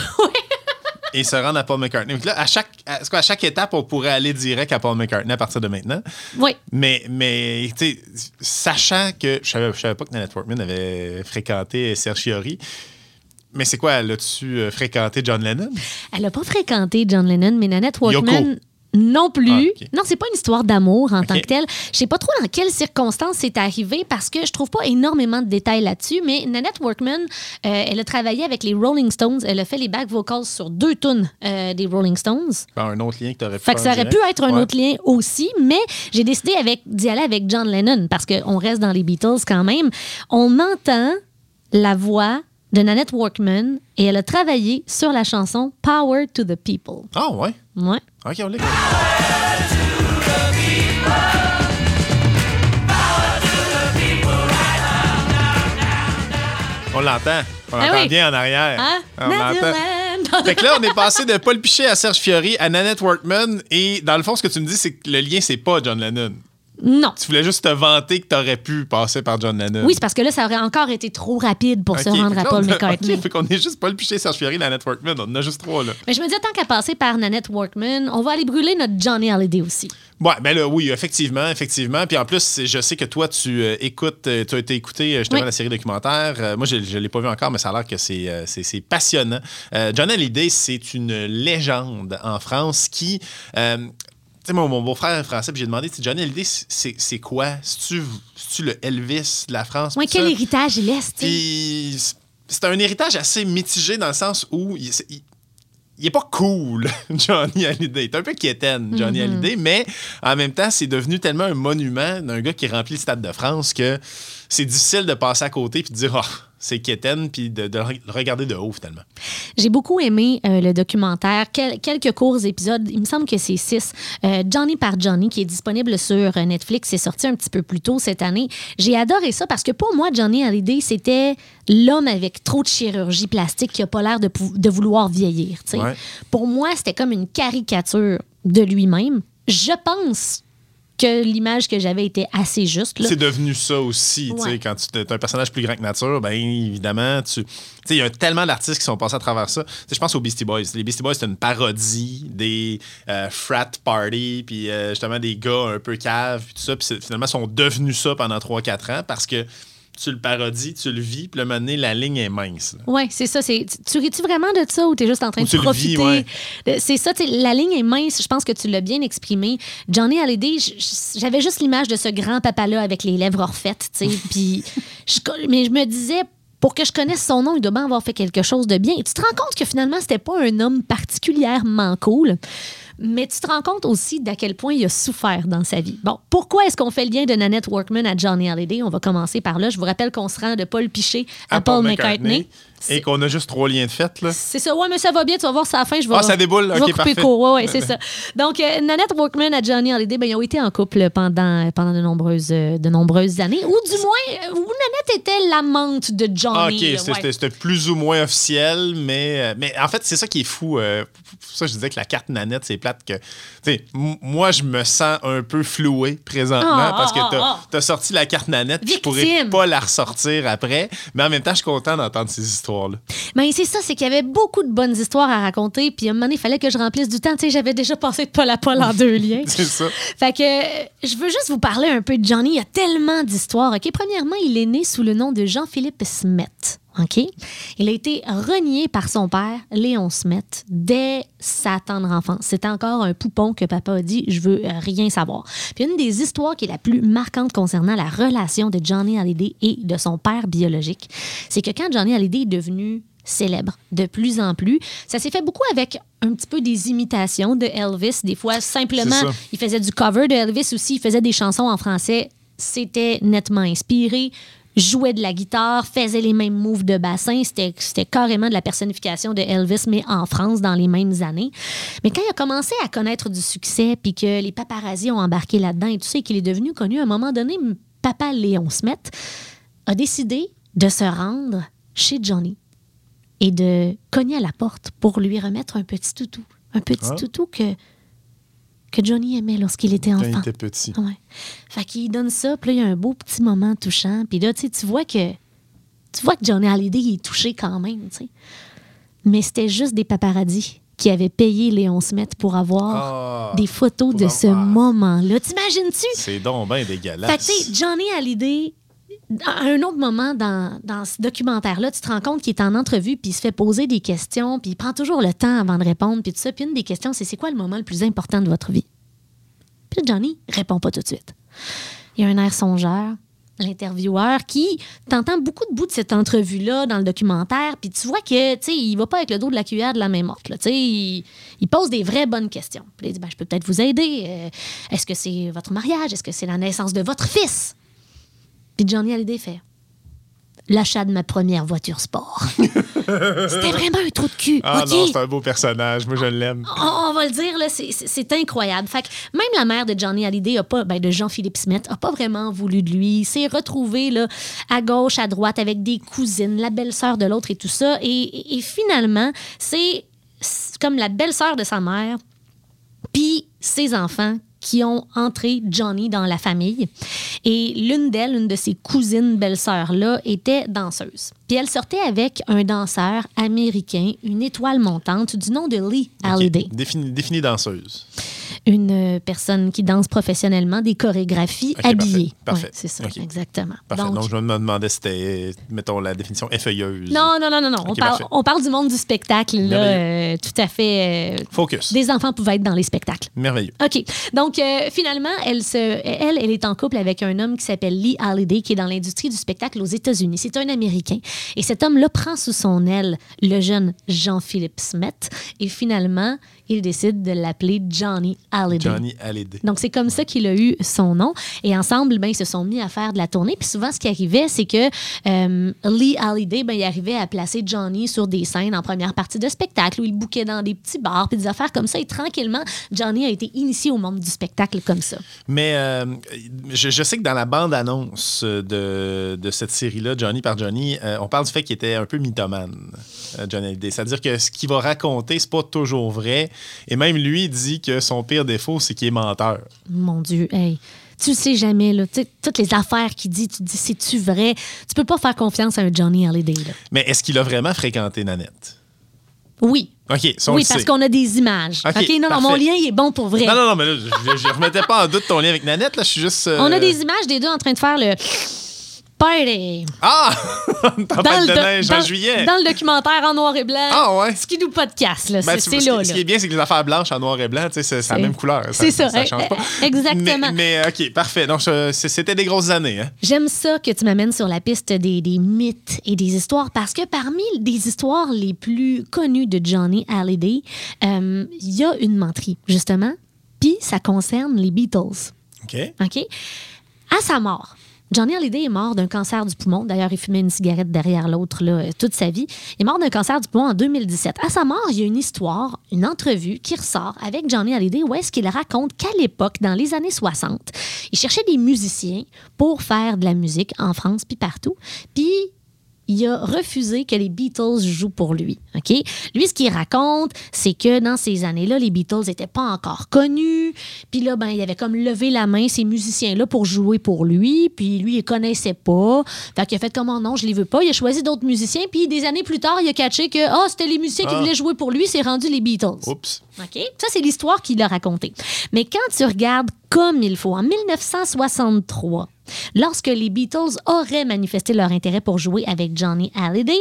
Et se rendre à Paul McCartney. Donc là, à chaque, à, qu'à chaque étape, on pourrait aller direct à Paul McCartney à partir de maintenant. Oui. Mais, mais tu sais, sachant que je savais, savais pas que Nanette Workman avait fréquenté Serge Fiori, mais c'est quoi, elle a-tu euh, fréquenté John Lennon? Elle n'a pas fréquenté John Lennon, mais Nanette Yoko. Workman non plus. Ah, ok. Non, c'est pas une histoire d'amour en tant que telle. Je sais pas trop dans quelles circonstances c'est arrivé parce que je trouve pas énormément de détails là-dessus, mais Nanette Workman, euh, elle a travaillé avec les Rolling Stones. Elle a fait les back vocals sur deux tunes euh, des Rolling Stones. Bon, un autre lien que tu aurais pu Fait que ça aurait pu être un Ouais. autre lien aussi, mais j'ai décidé avec d'y aller avec John Lennon parce qu'on reste dans les Beatles quand même. On entend la voix de Nanette Workman et elle a travaillé sur la chanson Power to the People. Ah, ouais? Ouais. OK, on l'écoute. On l'entend. On Ah l'entend oui. bien en arrière. Hein? On l'entend. Fait que là, on est passé de Paul Pichet à Serge Fiori à Nanette Workman. Et dans le fond, ce que tu me dis, c'est que le lien, c'est pas John Lennon. Non. Tu voulais juste te vanter que t'aurais pu passer par John Lennon. Oui, c'est parce que là, ça aurait encore été trop rapide pour se rendre à Paul on a- McCartney. OK, fait qu'on est juste Paul Pichet, Serge Fiori, Nanette Workman. On en a juste trois, là. Mais je me dis, tant qu'à passer par Nanette Workman, on va aller brûler notre Johnny Hallyday aussi. Ouais, ben là, oui, effectivement, effectivement. Puis en plus, je sais que toi, tu euh, écoutes, euh, tu as été écouté euh, justement Oui. la série documentaire. Euh, moi, je ne l'ai pas vu encore, mais ça a l'air que c'est passionnant. John Hallyday, c'est une légende en France qui. Tu sais, mon, mon beau-frère est français, puis j'ai demandé, Johnny Hallyday, c'est c'est quoi? C'est-tu le Elvis de la France? Tout quel ça? héritage il laisse, tu c'est- c'est un héritage assez mitigé dans le sens où il, c'est- il- il est pas cool, Johnny Hallyday. Il est un peu quétaine, Johnny Hallyday, mais en même temps, c'est devenu tellement un monument d'un gars qui remplit le Stade de France que c'est difficile de passer à côté puis de dire, oh, c'est quétaine, puis de, de le regarder de haut, finalement. J'ai beaucoup aimé euh, le documentaire. Quel- quelques courts épisodes, il me semble que c'est six. Euh, Johnny par Johnny, qui est disponible sur euh, Netflix, c'est sorti un petit peu plus tôt cette année. J'ai adoré ça parce que pour moi, Johnny Hallyday, c'était l'homme avec trop de chirurgie plastique qui a pas l'air de, vouloir vieillir. Ouais. Pour moi, c'était comme une caricature de lui-même. Je pense que l'image que j'avais était assez juste. C'est devenu ça aussi, tu sais, Ouais. quand tu es un personnage plus grand que nature, ben évidemment, tu il y a tellement d'artistes qui sont passés à travers ça. Je pense aux Beastie Boys. Les Beastie Boys, c'est une parodie des euh, frat party, puis euh, justement des gars un peu caves, puis tout ça, puis finalement, ils sont devenus ça pendant 3-4 ans parce que tu le parodies, tu le vis, puis le moment donné, la ligne est mince. Oui, c'est ça. C'est, tu- tu ris-tu vraiment de ça ou tu es juste en train Ou de tu profiter? ouais. C'est ça, la ligne est mince. Je pense que tu l'as bien exprimé. Johnny Hallyday, j'avais juste l'image de ce grand papa-là avec les lèvres refaites, tu sais. Puis, mais je me disais, pour que je connaisse son nom, il doit bien avoir fait quelque chose de bien. Et tu te rends compte que finalement, c'était pas un homme particulièrement cool. Mais tu te rends compte aussi d'à quel point il a souffert dans sa vie. Bon, pourquoi est-ce qu'on fait le lien de Nanette Workman à Johnny Hallyday? On va commencer par là. Je vous rappelle qu'on se rend de Paul Pichet à, Paul McCartney. Et qu'on a juste trois liens de fait, là. C'est ça, ouais, mais ça va bien, tu vas voir ça à la fin. Je vais, Ah, ça déboule, je ok, vais couper parfait. court, ouais, ouais, c'est ça. Donc, euh, Nanette Workman et Johnny Hallyday, ben, ils ont été en couple pendant, pendant de, nombreuses, euh, de nombreuses années, ou du moins, euh, où Nanette était l'amante de Ah, Johnny. ok, là, c'était- ouais. plus ou moins officiel, mais, mais en fait, c'est ça qui est fou. euh, pour ça, je disais que la carte nanette, c'est plate que. Tu moi, je me sens un peu floué présentement Ah, parce que ah, t'as ah, t'as sorti la carte nanette, je pourrais pas la ressortir après. Mais en même temps, je suis content d'entendre ces histoires-là. Ben, c'est ça, c'est qu'il y avait beaucoup de bonnes histoires à raconter, puis à un moment donné, il fallait que je remplisse du temps. Tu sais, j'avais déjà passé de Paul à Paul en deux liens. C'est ça. Fait que euh, je veux juste vous parler un peu de Johnny. Il y a tellement d'histoires. OK? Premièrement, il est né sous le nom de Jean-Philippe Smet. OK? Il a été renié par son père, Léon Smet, dès sa tendre enfance. C'était encore un poupon que papa a dit Je veux euh, rien savoir. Puis une des histoires qui est la plus marquante concernant la relation de Johnny Hallyday et de son père biologique, c'est que quand Johnny Hallyday est devenu célèbre de plus en plus. Ça s'est fait beaucoup avec un petit peu des imitations de Elvis. Des fois, simplement, C'est il faisait du cover de Elvis aussi. Il faisait des chansons en français. C'était nettement inspiré. Jouait de la guitare, faisait les mêmes moves de bassin. C'était carrément de la personnification de Elvis, mais en France dans les mêmes années. Mais quand il a commencé à connaître du succès, puis que les paparazzis ont embarqué là-dedans et ça, et qu'il est devenu connu, à un moment donné, papa Léon Smet a décidé de se rendre chez Johnny et de cogner à la porte pour lui remettre un petit toutou. Un petit Ah. toutou que, que Johnny aimait lorsqu'il était Quand enfant. il était petit. Ouais. Fait qu'il donne ça, puis là, il y a un beau petit moment touchant. Puis là, tu vois que tu vois que Johnny Hallyday il est touché quand même, tu sais. Mais c'était juste des paparazzis qui avaient payé Léon Smet pour avoir Ah, des photos de ce moment-là. T'imagines-tu? C'est donc bien Fait dégueulasse. que, tu sais, Johnny Hallyday, à un autre moment dans, dans ce documentaire-là, tu te rends compte qu'il est en entrevue, puis il se fait poser des questions, puis il prend toujours le temps avant de répondre, puis tout ça. Puis une des questions, c'est c'est quoi le moment le plus important de votre vie? Puis Johnny répond pas tout de suite. Il y a un air songeur, l'intervieweur, qui t'entends beaucoup de bouts de cette entrevue-là dans le documentaire, puis tu vois que, tu il va pas avec le dos de la cuillère de la main morte. Tu il, pose des vraies bonnes questions. Puis il dit, ben, je peux peut-être vous aider. Euh, Est-ce que c'est votre mariage? Est-ce que c'est la naissance de votre fils? Puis Johnny Hallyday fait l'achat de ma première voiture sport. C'était vraiment un trou de cul. Ah non, c'est un beau personnage. Moi, je l'aime. on, on va le dire, là, c'est- incroyable. Fait que même la mère de Johnny Hallyday, a pas, ben, de Jean-Philippe Smith, a pas vraiment voulu de lui. Il s'est retrouvé là, à gauche, à droite, avec des cousines, la belle-sœur de l'autre et tout ça. Et, et- et finalement, c'est c'est comme la belle-sœur de sa mère, puis ses enfants qui ont entré Johnny dans la famille. Et l'une d'elles, une de ses cousines belles-sœurs-là, était danseuse. Puis elle sortait avec un danseur américain, une étoile montante du nom de Lee Hallyday. Ok, Défini, défini danseuse. Une personne qui danse professionnellement des chorégraphies Ok, habillées. parfait, Ouais, c'est ça, exactement. Parfait. Donc, Donc, je me demandais si c'était, mettons, la définition effeuilleuse. non, non, non, non, non. On, parle, parfait. on parle du monde du spectacle, là, euh, tout à fait. euh, Focus. des enfants pouvaient être dans les spectacles. Merveilleux. OK. Donc, euh, finalement, elle, se, elle, elle est en couple avec un homme qui s'appelle Lee Hallyday, qui est dans l'industrie du spectacle aux États-Unis. C'est un Américain. Et cet homme-là prend sous son aile le jeune Jean-Philippe Smet. Et finalement, il décide de l'appeler Johnny Hallyday. Johnny Hallyday. Donc, c'est comme ça qu'il a eu son nom. Et ensemble, ben, ils se sont mis à faire de la tournée. Puis souvent, ce qui arrivait, c'est que euh, Lee Hallyday, ben, il arrivait à placer Johnny sur des scènes en première partie de spectacle où il bouquait dans des petits bars puis des affaires comme ça. Et tranquillement, Johnny a été initié au monde du spectacle comme ça. Mais euh, je, je sais que dans la bande-annonce de, de cette série-là, Johnny par Johnny, euh, on parle du fait qu'il était un peu mythomane, Johnny Hallyday. C'est-à-dire que ce qu'il va raconter, c'est pas toujours vrai. Et même lui dit que son pire défaut, c'est qu'il est menteur. Mon Dieu, hey. Tu le sais jamais, là. Toutes les affaires qu'il dit, tu te dis, c'est-tu vrai? Tu peux pas faire confiance à un Johnny Hallyday, là. Mais est-ce qu'il a vraiment fréquenté Nanette? Oui. OK, ça, on oui, parce qu'on a des images. OK, non, non, mon lien, il est bon pour vrai. Non, non, non, mais là, je, je remettais pas en doute ton lien avec Nanette. Là, je suis juste. euh, On a des images des deux en train de faire le party. Ah! Tempête de do- neige en dans- juillet. Dans le documentaire en noir et blanc. Ah ouais? Skidoo Podcast, là. Ben, c'est là, ce qui est bien, c'est que les affaires blanches en noir et blanc, tu sais, c'est la même couleur. c'est ça, Ça eh, change pas. eh, exactement. Mais, mais, OK, parfait. Donc, c'était des grosses années. Hein? J'aime ça que tu m'amènes sur la piste des, des mythes et des histoires parce que parmi des histoires les plus connues de Johnny Hallyday, euh, il y a une menterie, justement, puis ça concerne les Beatles. OK. OK? À sa mort, Johnny Hallyday est mort d'un cancer du poumon. D'ailleurs, il fumait une cigarette derrière l'autre euh, toute sa vie. Il est mort d'un cancer du poumon en 2017. À sa mort, il y a une histoire, une entrevue qui ressort avec Johnny Hallyday où est-ce qu'il raconte qu'à l'époque, dans les années 60, il cherchait des musiciens pour faire de la musique en France puis partout. Puis il a refusé que les Beatles jouent pour lui. OK? Lui, ce qu'il raconte, c'est que dans ces années-là, les Beatles n'étaient pas encore connus. Puis là, ben, il avait comme levé la main, ces musiciens-là, pour jouer pour lui. Puis lui, il connaissait pas. Fait qu'il a fait comme, oh non, je les veux pas. Il a choisi d'autres musiciens. Puis des années plus tard, il a catché que, oh, c'était les musiciens qui Ah. voulaient jouer pour lui. C'est rendu les Beatles. Oups. OK? Ça, c'est l'histoire qu'il a racontée. Mais quand tu regardes comme il faut, en 1963, lorsque les Beatles auraient manifesté leur intérêt pour jouer avec Johnny Hallyday,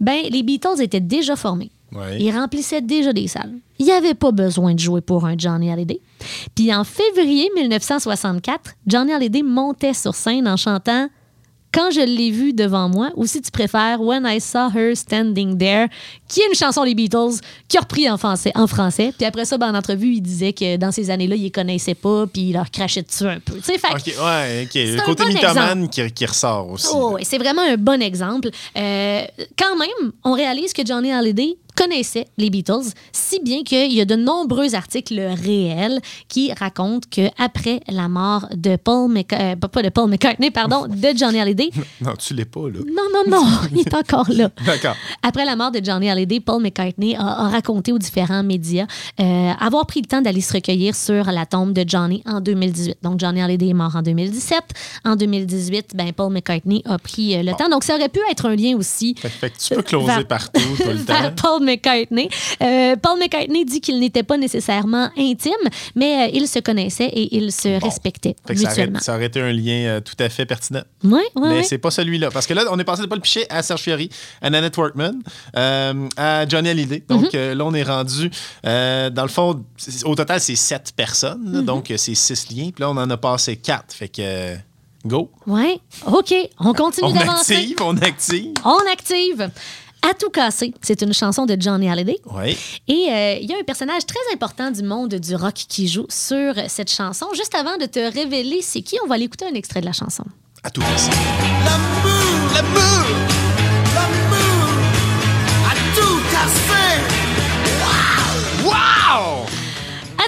ben, les Beatles étaient déjà formés. Ouais. Ils remplissaient déjà des salles. Il n'y avait pas besoin de jouer pour un Johnny Hallyday. Puis en février 1964, Johnny Hallyday montait sur scène en chantant Quand je l'ai vu devant moi, ou si tu préfères When I Saw Her Standing There, qui est une chanson des Beatles, qui a repris en français. En français. Puis après ça, ben, en entrevue, il disait que dans ces années-là, il les connaissait pas, puis il leur crachait dessus un peu. Tu sais, fait que- OK, ouais, OK. Le côté bon mythomane qui, qui ressort aussi. Oh, ouais, c'est vraiment un bon exemple. Euh, quand même, on réalise que Johnny Hallyday connaissait les Beatles, si bien qu'il y a de nombreux articles réels qui racontent que après la mort de Paul McCartney, pas de Paul McCartney, pardon, de Johnny Hallyday, Non, tu l'es pas, là. non, non, non, il est encore là. D'accord. Après la mort de Johnny Hallyday, Paul McCartney a, a raconté aux différents médias euh, avoir pris le temps d'aller se recueillir sur la tombe de Johnny en 2018. Donc, Johnny Hallyday est mort en 2017. En 2018, ben, Paul McCartney a pris euh, le temps. Donc, ça aurait pu être un lien aussi Fait, que tu peux closer vers- partout tout le temps. Paul McCartney. Euh, Paul McCartney dit qu'il n'était pas nécessairement intime, mais euh, ils se connaissaient et ils se respectaient Fait que ça, aurait, mutuellement. ça aurait été un lien euh, tout à fait pertinent. Oui, oui, Mais oui. c'est pas celui-là. Parce que là, on est passé de Paul Pichet à Serge Fiori, à Nanette Workman, euh, à Johnny Hallyday. Donc Mhm. euh, là, on est rendu, dans le fond, au total, c'est sept personnes. Mhm. Donc, c'est six liens. Puis là, on en a passé quatre. Fait que, go. Ouais. OK, on continue On d'avancer. active, on active. On active. À tout casser, c'est une chanson de Johnny Hallyday. Oui. Et euh, il y a un personnage très important du monde du rock qui joue sur cette chanson. Juste avant de te révéler c'est qui, on va aller écouter un extrait de la chanson. À tout casser. L'amour, l'amour, l'amour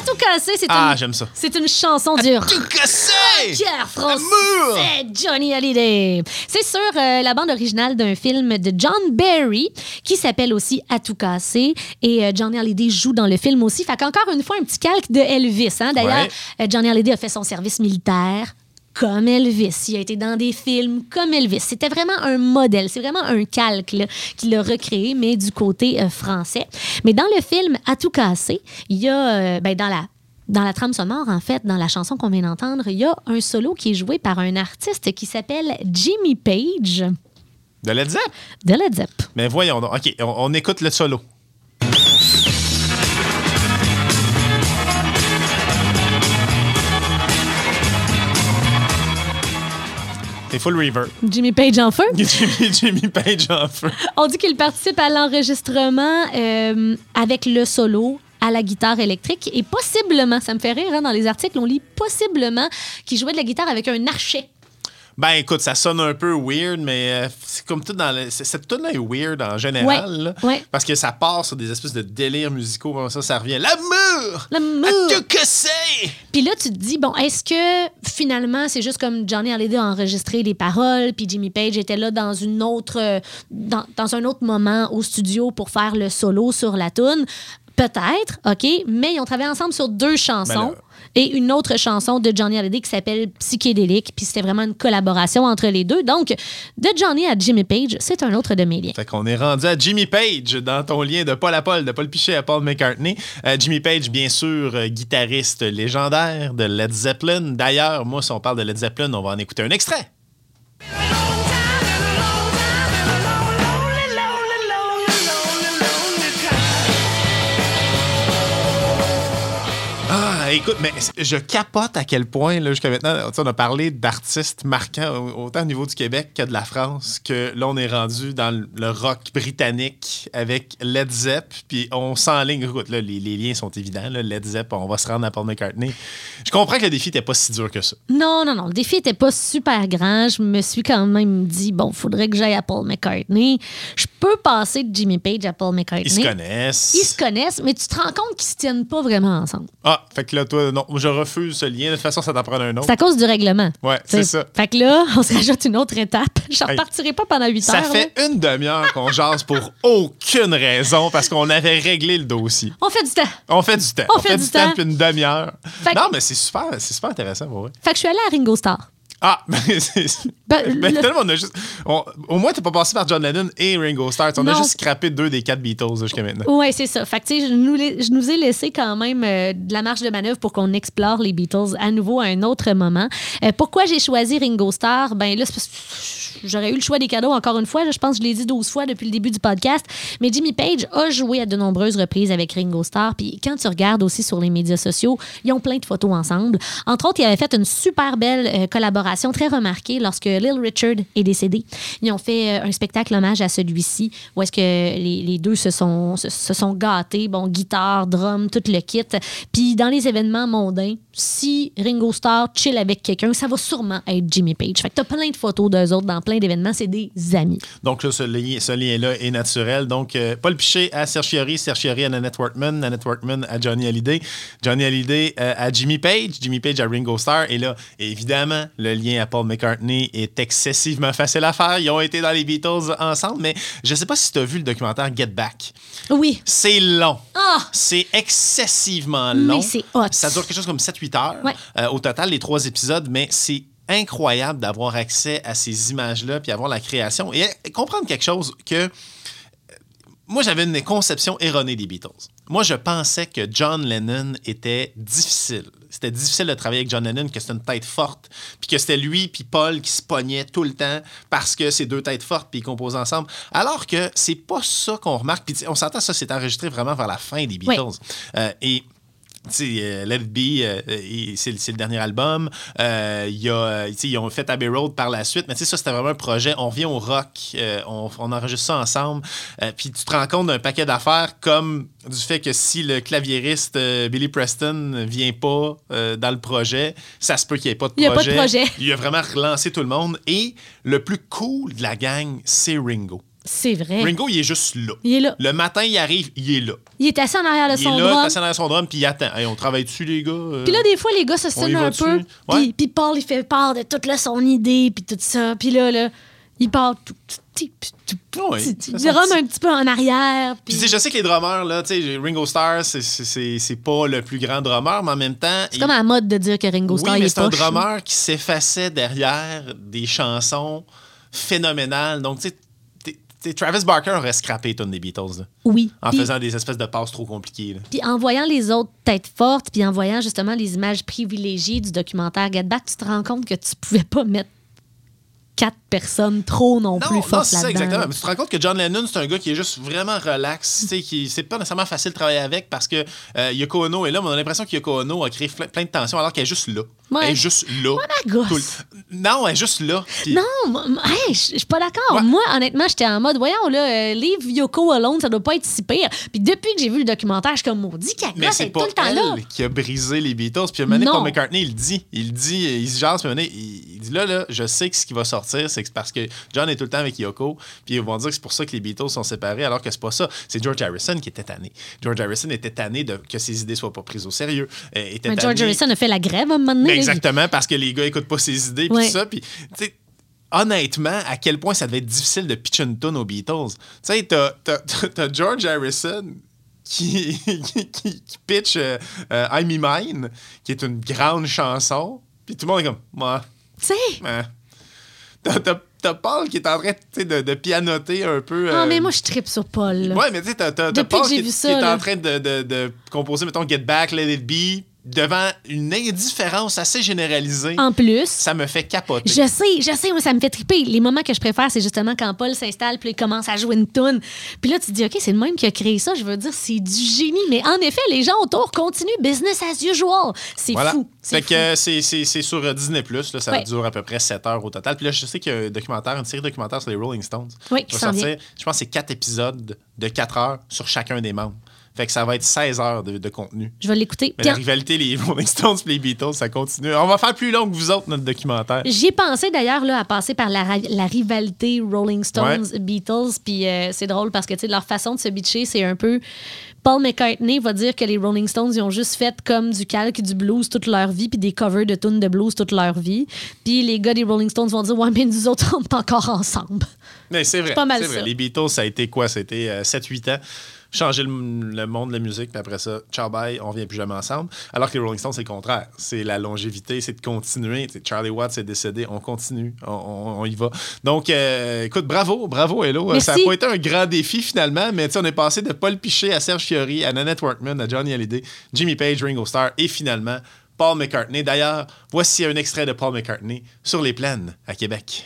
tout casser, c'est Ah, une, j'aime ça. c'est une chanson du Tout cassé! Pierre français, L'amour! Johnny Hallyday. C'est sur euh, la bande originale d'un film de John Barry qui s'appelle aussi À tout casser. Et euh, Johnny Hallyday joue dans le film aussi. Fait qu'encore une fois, un petit calque de Elvis. Hein? D'ailleurs, Ouais. euh, Johnny Hallyday a fait son service militaire comme Elvis. Il a été dans des films comme Elvis. C'était vraiment un modèle. C'est vraiment un calque qu'il a recréé, mais du côté euh, français. Mais dans le film À tout casser, il y a, euh, ben, dans la dans la trame sonore, en fait, dans la chanson qu'on vient d'entendre, il y a un solo qui est joué par un artiste qui s'appelle Jimmy Page De Led Zepp? de Led Zepp. Mais voyons donc. OK, on, on écoute le solo. C'est full reverb. Jimmy Page en feu? Jimmy, Jimmy Page en feu. On dit qu'il participe à l'enregistrement euh, avec le solo à la guitare électrique et possiblement, ça me fait rire, hein, dans les articles, on lit possiblement qu'il jouait de la guitare avec un archet. Ben écoute, ça sonne un peu weird, mais euh, c'est comme tout dans le. Cette tune est weird en général. Ouais, là, ouais. Parce que ça part sur des espèces de délires musicaux, comme ça, ça revient. L'amour! L'amour! Que c'est! Puis là, tu te dis, bon, est-ce que finalement, c'est juste comme Johnny Hallyday a enregistré les paroles, puis Jimmy Page était là dans une autre, euh, dans, dans un autre moment au studio pour faire le solo sur la tune? Peut-être, OK, mais ils ont travaillé ensemble sur deux chansons. Ben là- Et une autre chanson de Johnny Hallyday qui s'appelle Psychédélique, puis c'était vraiment une collaboration entre les deux. Donc, de Johnny à Jimmy Page, c'est un autre de mes liens. Fait qu'on est rendu à Jimmy Page dans ton lien de Paul à Paul, de Paul Pichet à Paul McCartney. Euh, Jimmy Page, bien sûr, euh, guitariste légendaire de Led Zeppelin. D'ailleurs, moi, si on parle de Led Zeppelin, on va en écouter un extrait. Écoute, mais je capote à quel point, là, jusqu'à maintenant, on a parlé d'artistes marquants au- autant au niveau du Québec que de la France, que là, on est rendu dans le- rock britannique avec Led Zepp, puis on s'enligne. Écoute, là, les, les liens sont évidents. là, Led Zepp, on va se rendre à Paul McCartney. Je comprends que le défi n'était pas si dur que ça. Non, non, non. Le défi était pas super grand. Je me suis quand même dit, bon, faudrait que j'aille à Paul McCartney. Je peux passer de Jimmy Page à Paul McCartney. Ils se connaissent. Ils se connaissent, mais tu te rends compte qu'ils se tiennent pas vraiment ensemble. Ah, fait que là, toi, non, je refuse ce lien. De toute façon, ça t'en prend un autre. C'est à cause du règlement. Ouais, c'est ça. Fait que là, on se rajoute une autre étape. Je repartirai pas pendant 8 Ça heures. fait là. une demi-heure qu'on jase pour aucune raison parce qu'on avait réglé le dossier. On fait du temps. On fait du temps. On fait du temps. depuis une demi-heure. Fait Non, mais c'est super, c'est super intéressant pour vrai. Fait que je suis allée à Ringo Starr. Ah, c'est. Ben, ben, le- tellement, on a juste. on- au moins, t'es pas passé par John Lennon et Ringo Starr. On a juste scrappé deux des quatre Beatles jusqu'à maintenant. Oui, c'est ça. Fait que, je nous, je nous ai laissé quand même euh, de la marge de manœuvre pour qu'on explore les Beatles à nouveau à un autre moment. Euh, pourquoi j'ai choisi Ringo Starr? Ben là, c'est parce que j'aurais eu le choix des cadeaux encore une fois. Je pense que je l'ai dit 12 fois depuis le début du podcast. Mais Jimmy Page a joué à de nombreuses reprises avec Ringo Starr. Puis quand tu regardes aussi sur les médias sociaux, ils ont plein de photos ensemble. Entre autres, il avait fait une super belle euh, collaboration collaboration très remarquée lorsque Lil Richard est décédé. Ils ont fait euh, un spectacle hommage à celui-ci où est-ce que les, deux se sont, se, sont gâtés. Bon, guitare, drum, tout le kit. Puis dans les événements mondains, si Ringo Starr chill avec quelqu'un, ça va sûrement être Jimmy Page. Fait que t'as plein de photos d'eux autres dans plein d'événements. C'est des amis. Donc, là, ce, lien, lien-là est naturel. Donc, euh, Paul Piché à Serge Fiori à Nanette Workman, Nanette Workman à Johnny Hallyday, Johnny Hallyday euh, à Jimmy Page, Jimmy Page à Ringo Starr. Et là, évidemment, le lien à Paul McCartney est excessivement facile à faire. Ils ont été dans les Beatles ensemble, mais je sais pas si tu as vu le documentaire Get Back. Oui. C'est long. Ah! C'est excessivement Mais long. c'est hot. Ça dure quelque chose comme 7-8 heures Ouais. euh, au total, les trois épisodes, mais c'est incroyable d'avoir accès à ces images-là puis avoir la création et comprendre quelque chose que euh, moi, j'avais une conception erronée des Beatles. Moi, je pensais que John Lennon était difficile. C'était difficile de travailler avec John Lennon, que c'était une tête forte, puis que c'était lui puis Paul qui se pognaient tout le temps parce que c'est deux têtes fortes puis ils composent ensemble. Alors que c'est pas ça qu'on remarque. Puis on s'entend, ça, c'est enregistré vraiment vers la fin des Beatles. Euh, et euh, Let It Be, euh, et c'est le dernier album. Euh, y a, euh, ils ont fait Abbey Road par la suite, mais tu sais, ça, c'était vraiment un projet. On revient au rock, euh, on, on enregistre ça ensemble. Euh, puis tu te rends compte d'un paquet d'affaires comme du fait que si le claviériste euh, Billy Preston vient pas euh, dans le projet, ça se peut qu'il n'y ait pas de Il y a pas projet. de projet. Il a vraiment relancé tout le monde. Et le plus cool de la gang, c'est Ringo. C'est vrai. Ringo, il est juste là. Il est là. Le matin, il arrive, il est là. Il est assis en arrière de Il son est là, drum. assis derrière son drum, puis il attend. Hey, on travaille dessus, les gars? Euh, Puis là, des fois, les gars se sonnent un peu. Puis, puis Paul, il fait part de toute là, son idée, puis tout ça. Puis là, là, il part tout, tout, tout, tout, tout, petit- fait il son drum petit- un petit peu en arrière. Puis tu je sais que les drummers, là, tu sais, Ringo Starr, c'est- pas le plus grand drummer, mais en même temps. c'est il- comme à la mode de dire que Ringo Starr Oui, il est c'est un drummer qui s'effaçait derrière des chansons phénoménales. Donc, tu sais, t'sais, Travis Barker aurait scrappé une des Beatles, là, Oui. en faisant des espèces de passes trop compliquées. Puis en voyant les autres têtes fortes, puis en voyant justement les images privilégiées du documentaire Get Back, tu te rends compte que tu pouvais pas mettre quatre personnes trop non, plus Non, non, fortes c'est ça, là-dedans. exactement. Mais tu te rends compte que John Lennon, c'est un gars qui est juste vraiment relax. qui C'est pas nécessairement facile de travailler avec parce que euh, Yoko Ono est là, mais on a l'impression que Yoko Ono a créé plein de tensions alors qu'elle est juste là. Ouais. Elle est juste là. la gosse. Le- Non, elle est juste là. Non, moi- moi- hey, je suis pas d'accord. Ouais. Moi, honnêtement, j'étais en mode, voyons, là, euh, leave Yoko alone, ça doit pas être si pire. Puis depuis que j'ai vu le documentaire, je suis comme, maudit qu'elle gosse, elle est tout le temps elle là. qui a brisé les Beatles. Puis Non. Paul McCartney, il dit. Il dit, il se jase, puis il, dit là, là, je sais que ce qui va sortir, c'est c'est parce que John est tout le temps avec Yoko. Puis ils vont dire que c'est pour ça que les Beatles sont séparés, alors que c'est pas ça. C'est George Harrison qui était tanné. George Harrison était tanné de que ses idées soient pas prises au sérieux. Euh, était Mais George tanné- Harrison a fait la grève à un moment donné. Ben, exactement, parce que les gars écoutent pas ses idées, puis Ouais. tout ça. Puis, tu sais, honnêtement, à quel point ça devait être difficile de pitcher une tune aux Beatles. Tu sais, t'as, t'as- George Harrison qui, qui, qui- qui pitch euh, euh, I'm Mine, qui est une grande chanson, puis tout le monde est comme, ouais, Tu sais. T'as, Paul qui est en train de, de pianoter un peu. Ah, euh, mais moi, je tripe sur Paul. là. Ouais, mais tu sais, t'as, Paul qui, vu qui ça, est en train de, de- de composer, mettons, Get Back, Let It Be, devant une indifférence assez généralisée. En plus, Ça me fait capoter. je sais, je sais, moi, ça me fait triper. Les moments que je préfère, c'est justement quand Paul s'installe, puis il commence à jouer une toune. Puis là, tu te dis, OK, c'est le même qui a créé ça. Je veux dire, c'est du génie. Mais en effet, les gens autour continuent business as usual. C'est Voilà. fou. C'est que euh, c'est, c'est, c'est sur euh, Disney+. Là, ça Ouais. dure à peu près 7 heures au total. Puis là, je sais qu'il y a un documentaire, une série documentaire sur les Rolling Stones. Oui, qui va sortir. Je pense que c'est 4 épisodes de 4 heures sur chacun des membres. Fait que ça va être 16 heures de, de contenu. Je vais l'écouter. Mais la rivalité, les Rolling Stones et les Beatles, ça continue. On va faire plus long que vous autres, notre documentaire. J'y ai pensé d'ailleurs là, à passer par la, la rivalité Rolling Stones Beatles puis euh, c'est drôle parce que tu sais leur façon de se bitcher c'est un peu Paul McCartney va dire que les Rolling Stones ils ont juste fait comme du calque du blues toute leur vie puis des covers de tunes de blues toute leur vie puis les gars des Rolling Stones vont dire ouais mais nous autres on est encore ensemble Mais c'est vrai. pas mal c'est vrai. ça. Les Beatles, ça a été quoi? C'était euh, 7-8 ans. Changer le, le monde de la musique, puis après ça, ciao bye, on vient plus jamais ensemble. Alors que les Rolling Stones, c'est le contraire. C'est la longévité, c'est de continuer. Charlie Watts est décédé, on continue, on, on- on y va. Donc, euh, écoute, bravo, bravo, Hello. Merci. Ça n'a pas été un grand défi finalement, mais tu sais, on est passé de Paul Piché à Serge Fiori, à Nanette Workman, à Johnny Hallyday, Jimmy Page, Ringo Starr et finalement Paul McCartney. D'ailleurs, voici un extrait de Paul McCartney sur les plaines à Québec.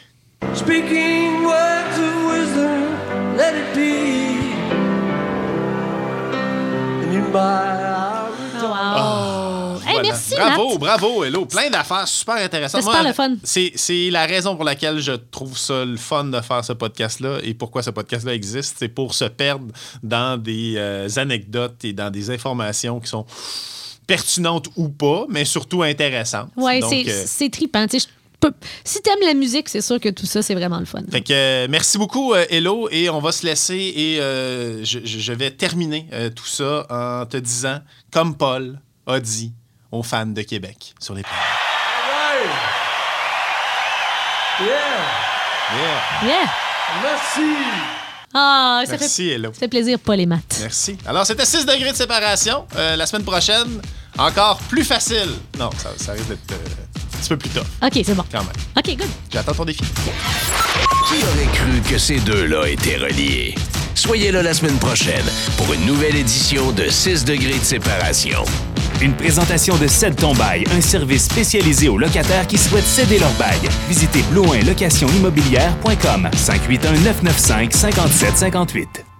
Speaking words of wisdom, let it be. Hey voilà. merci, Bravo, bravo, Hello. Plein d'affaires super intéressantes. C'est super le fun. C'est, la raison pour laquelle je trouve ça le fun de faire ce podcast-là et pourquoi ce podcast-là existe. C'est pour se perdre dans des euh, anecdotes et dans des informations qui sont pertinentes ou pas, mais surtout intéressantes. Donc, c'est euh, trippant. Peux- Si t'aimes la musique, c'est sûr que tout ça, c'est vraiment le fun. Fait que euh, merci beaucoup, euh, Hello, et on va se laisser et euh, je, vais terminer euh, tout ça en te disant, comme Paul a dit aux fans de Québec sur les. Right. Yeah. Yeah. Yeah! Merci. Ah, ça Merci, fait, Hello. ça fait plaisir, Paul et Matt. Merci. Alors, c'était 6 degrés de séparation. Euh, la semaine prochaine, encore plus facile. Non, ça, ça risque d'être euh, petit peu plus tough, OK, c'est bon. quand même. OK, good. J'attends ton défi. Qui aurait cru que ces deux-là étaient reliés? Soyez là la semaine prochaine pour une nouvelle édition de 6 degrés de séparation. Une présentation de Cède ton bail, un service spécialisé aux locataires qui souhaitent céder leur bail. Visitez blouin location immobilière.com 581 995 5758.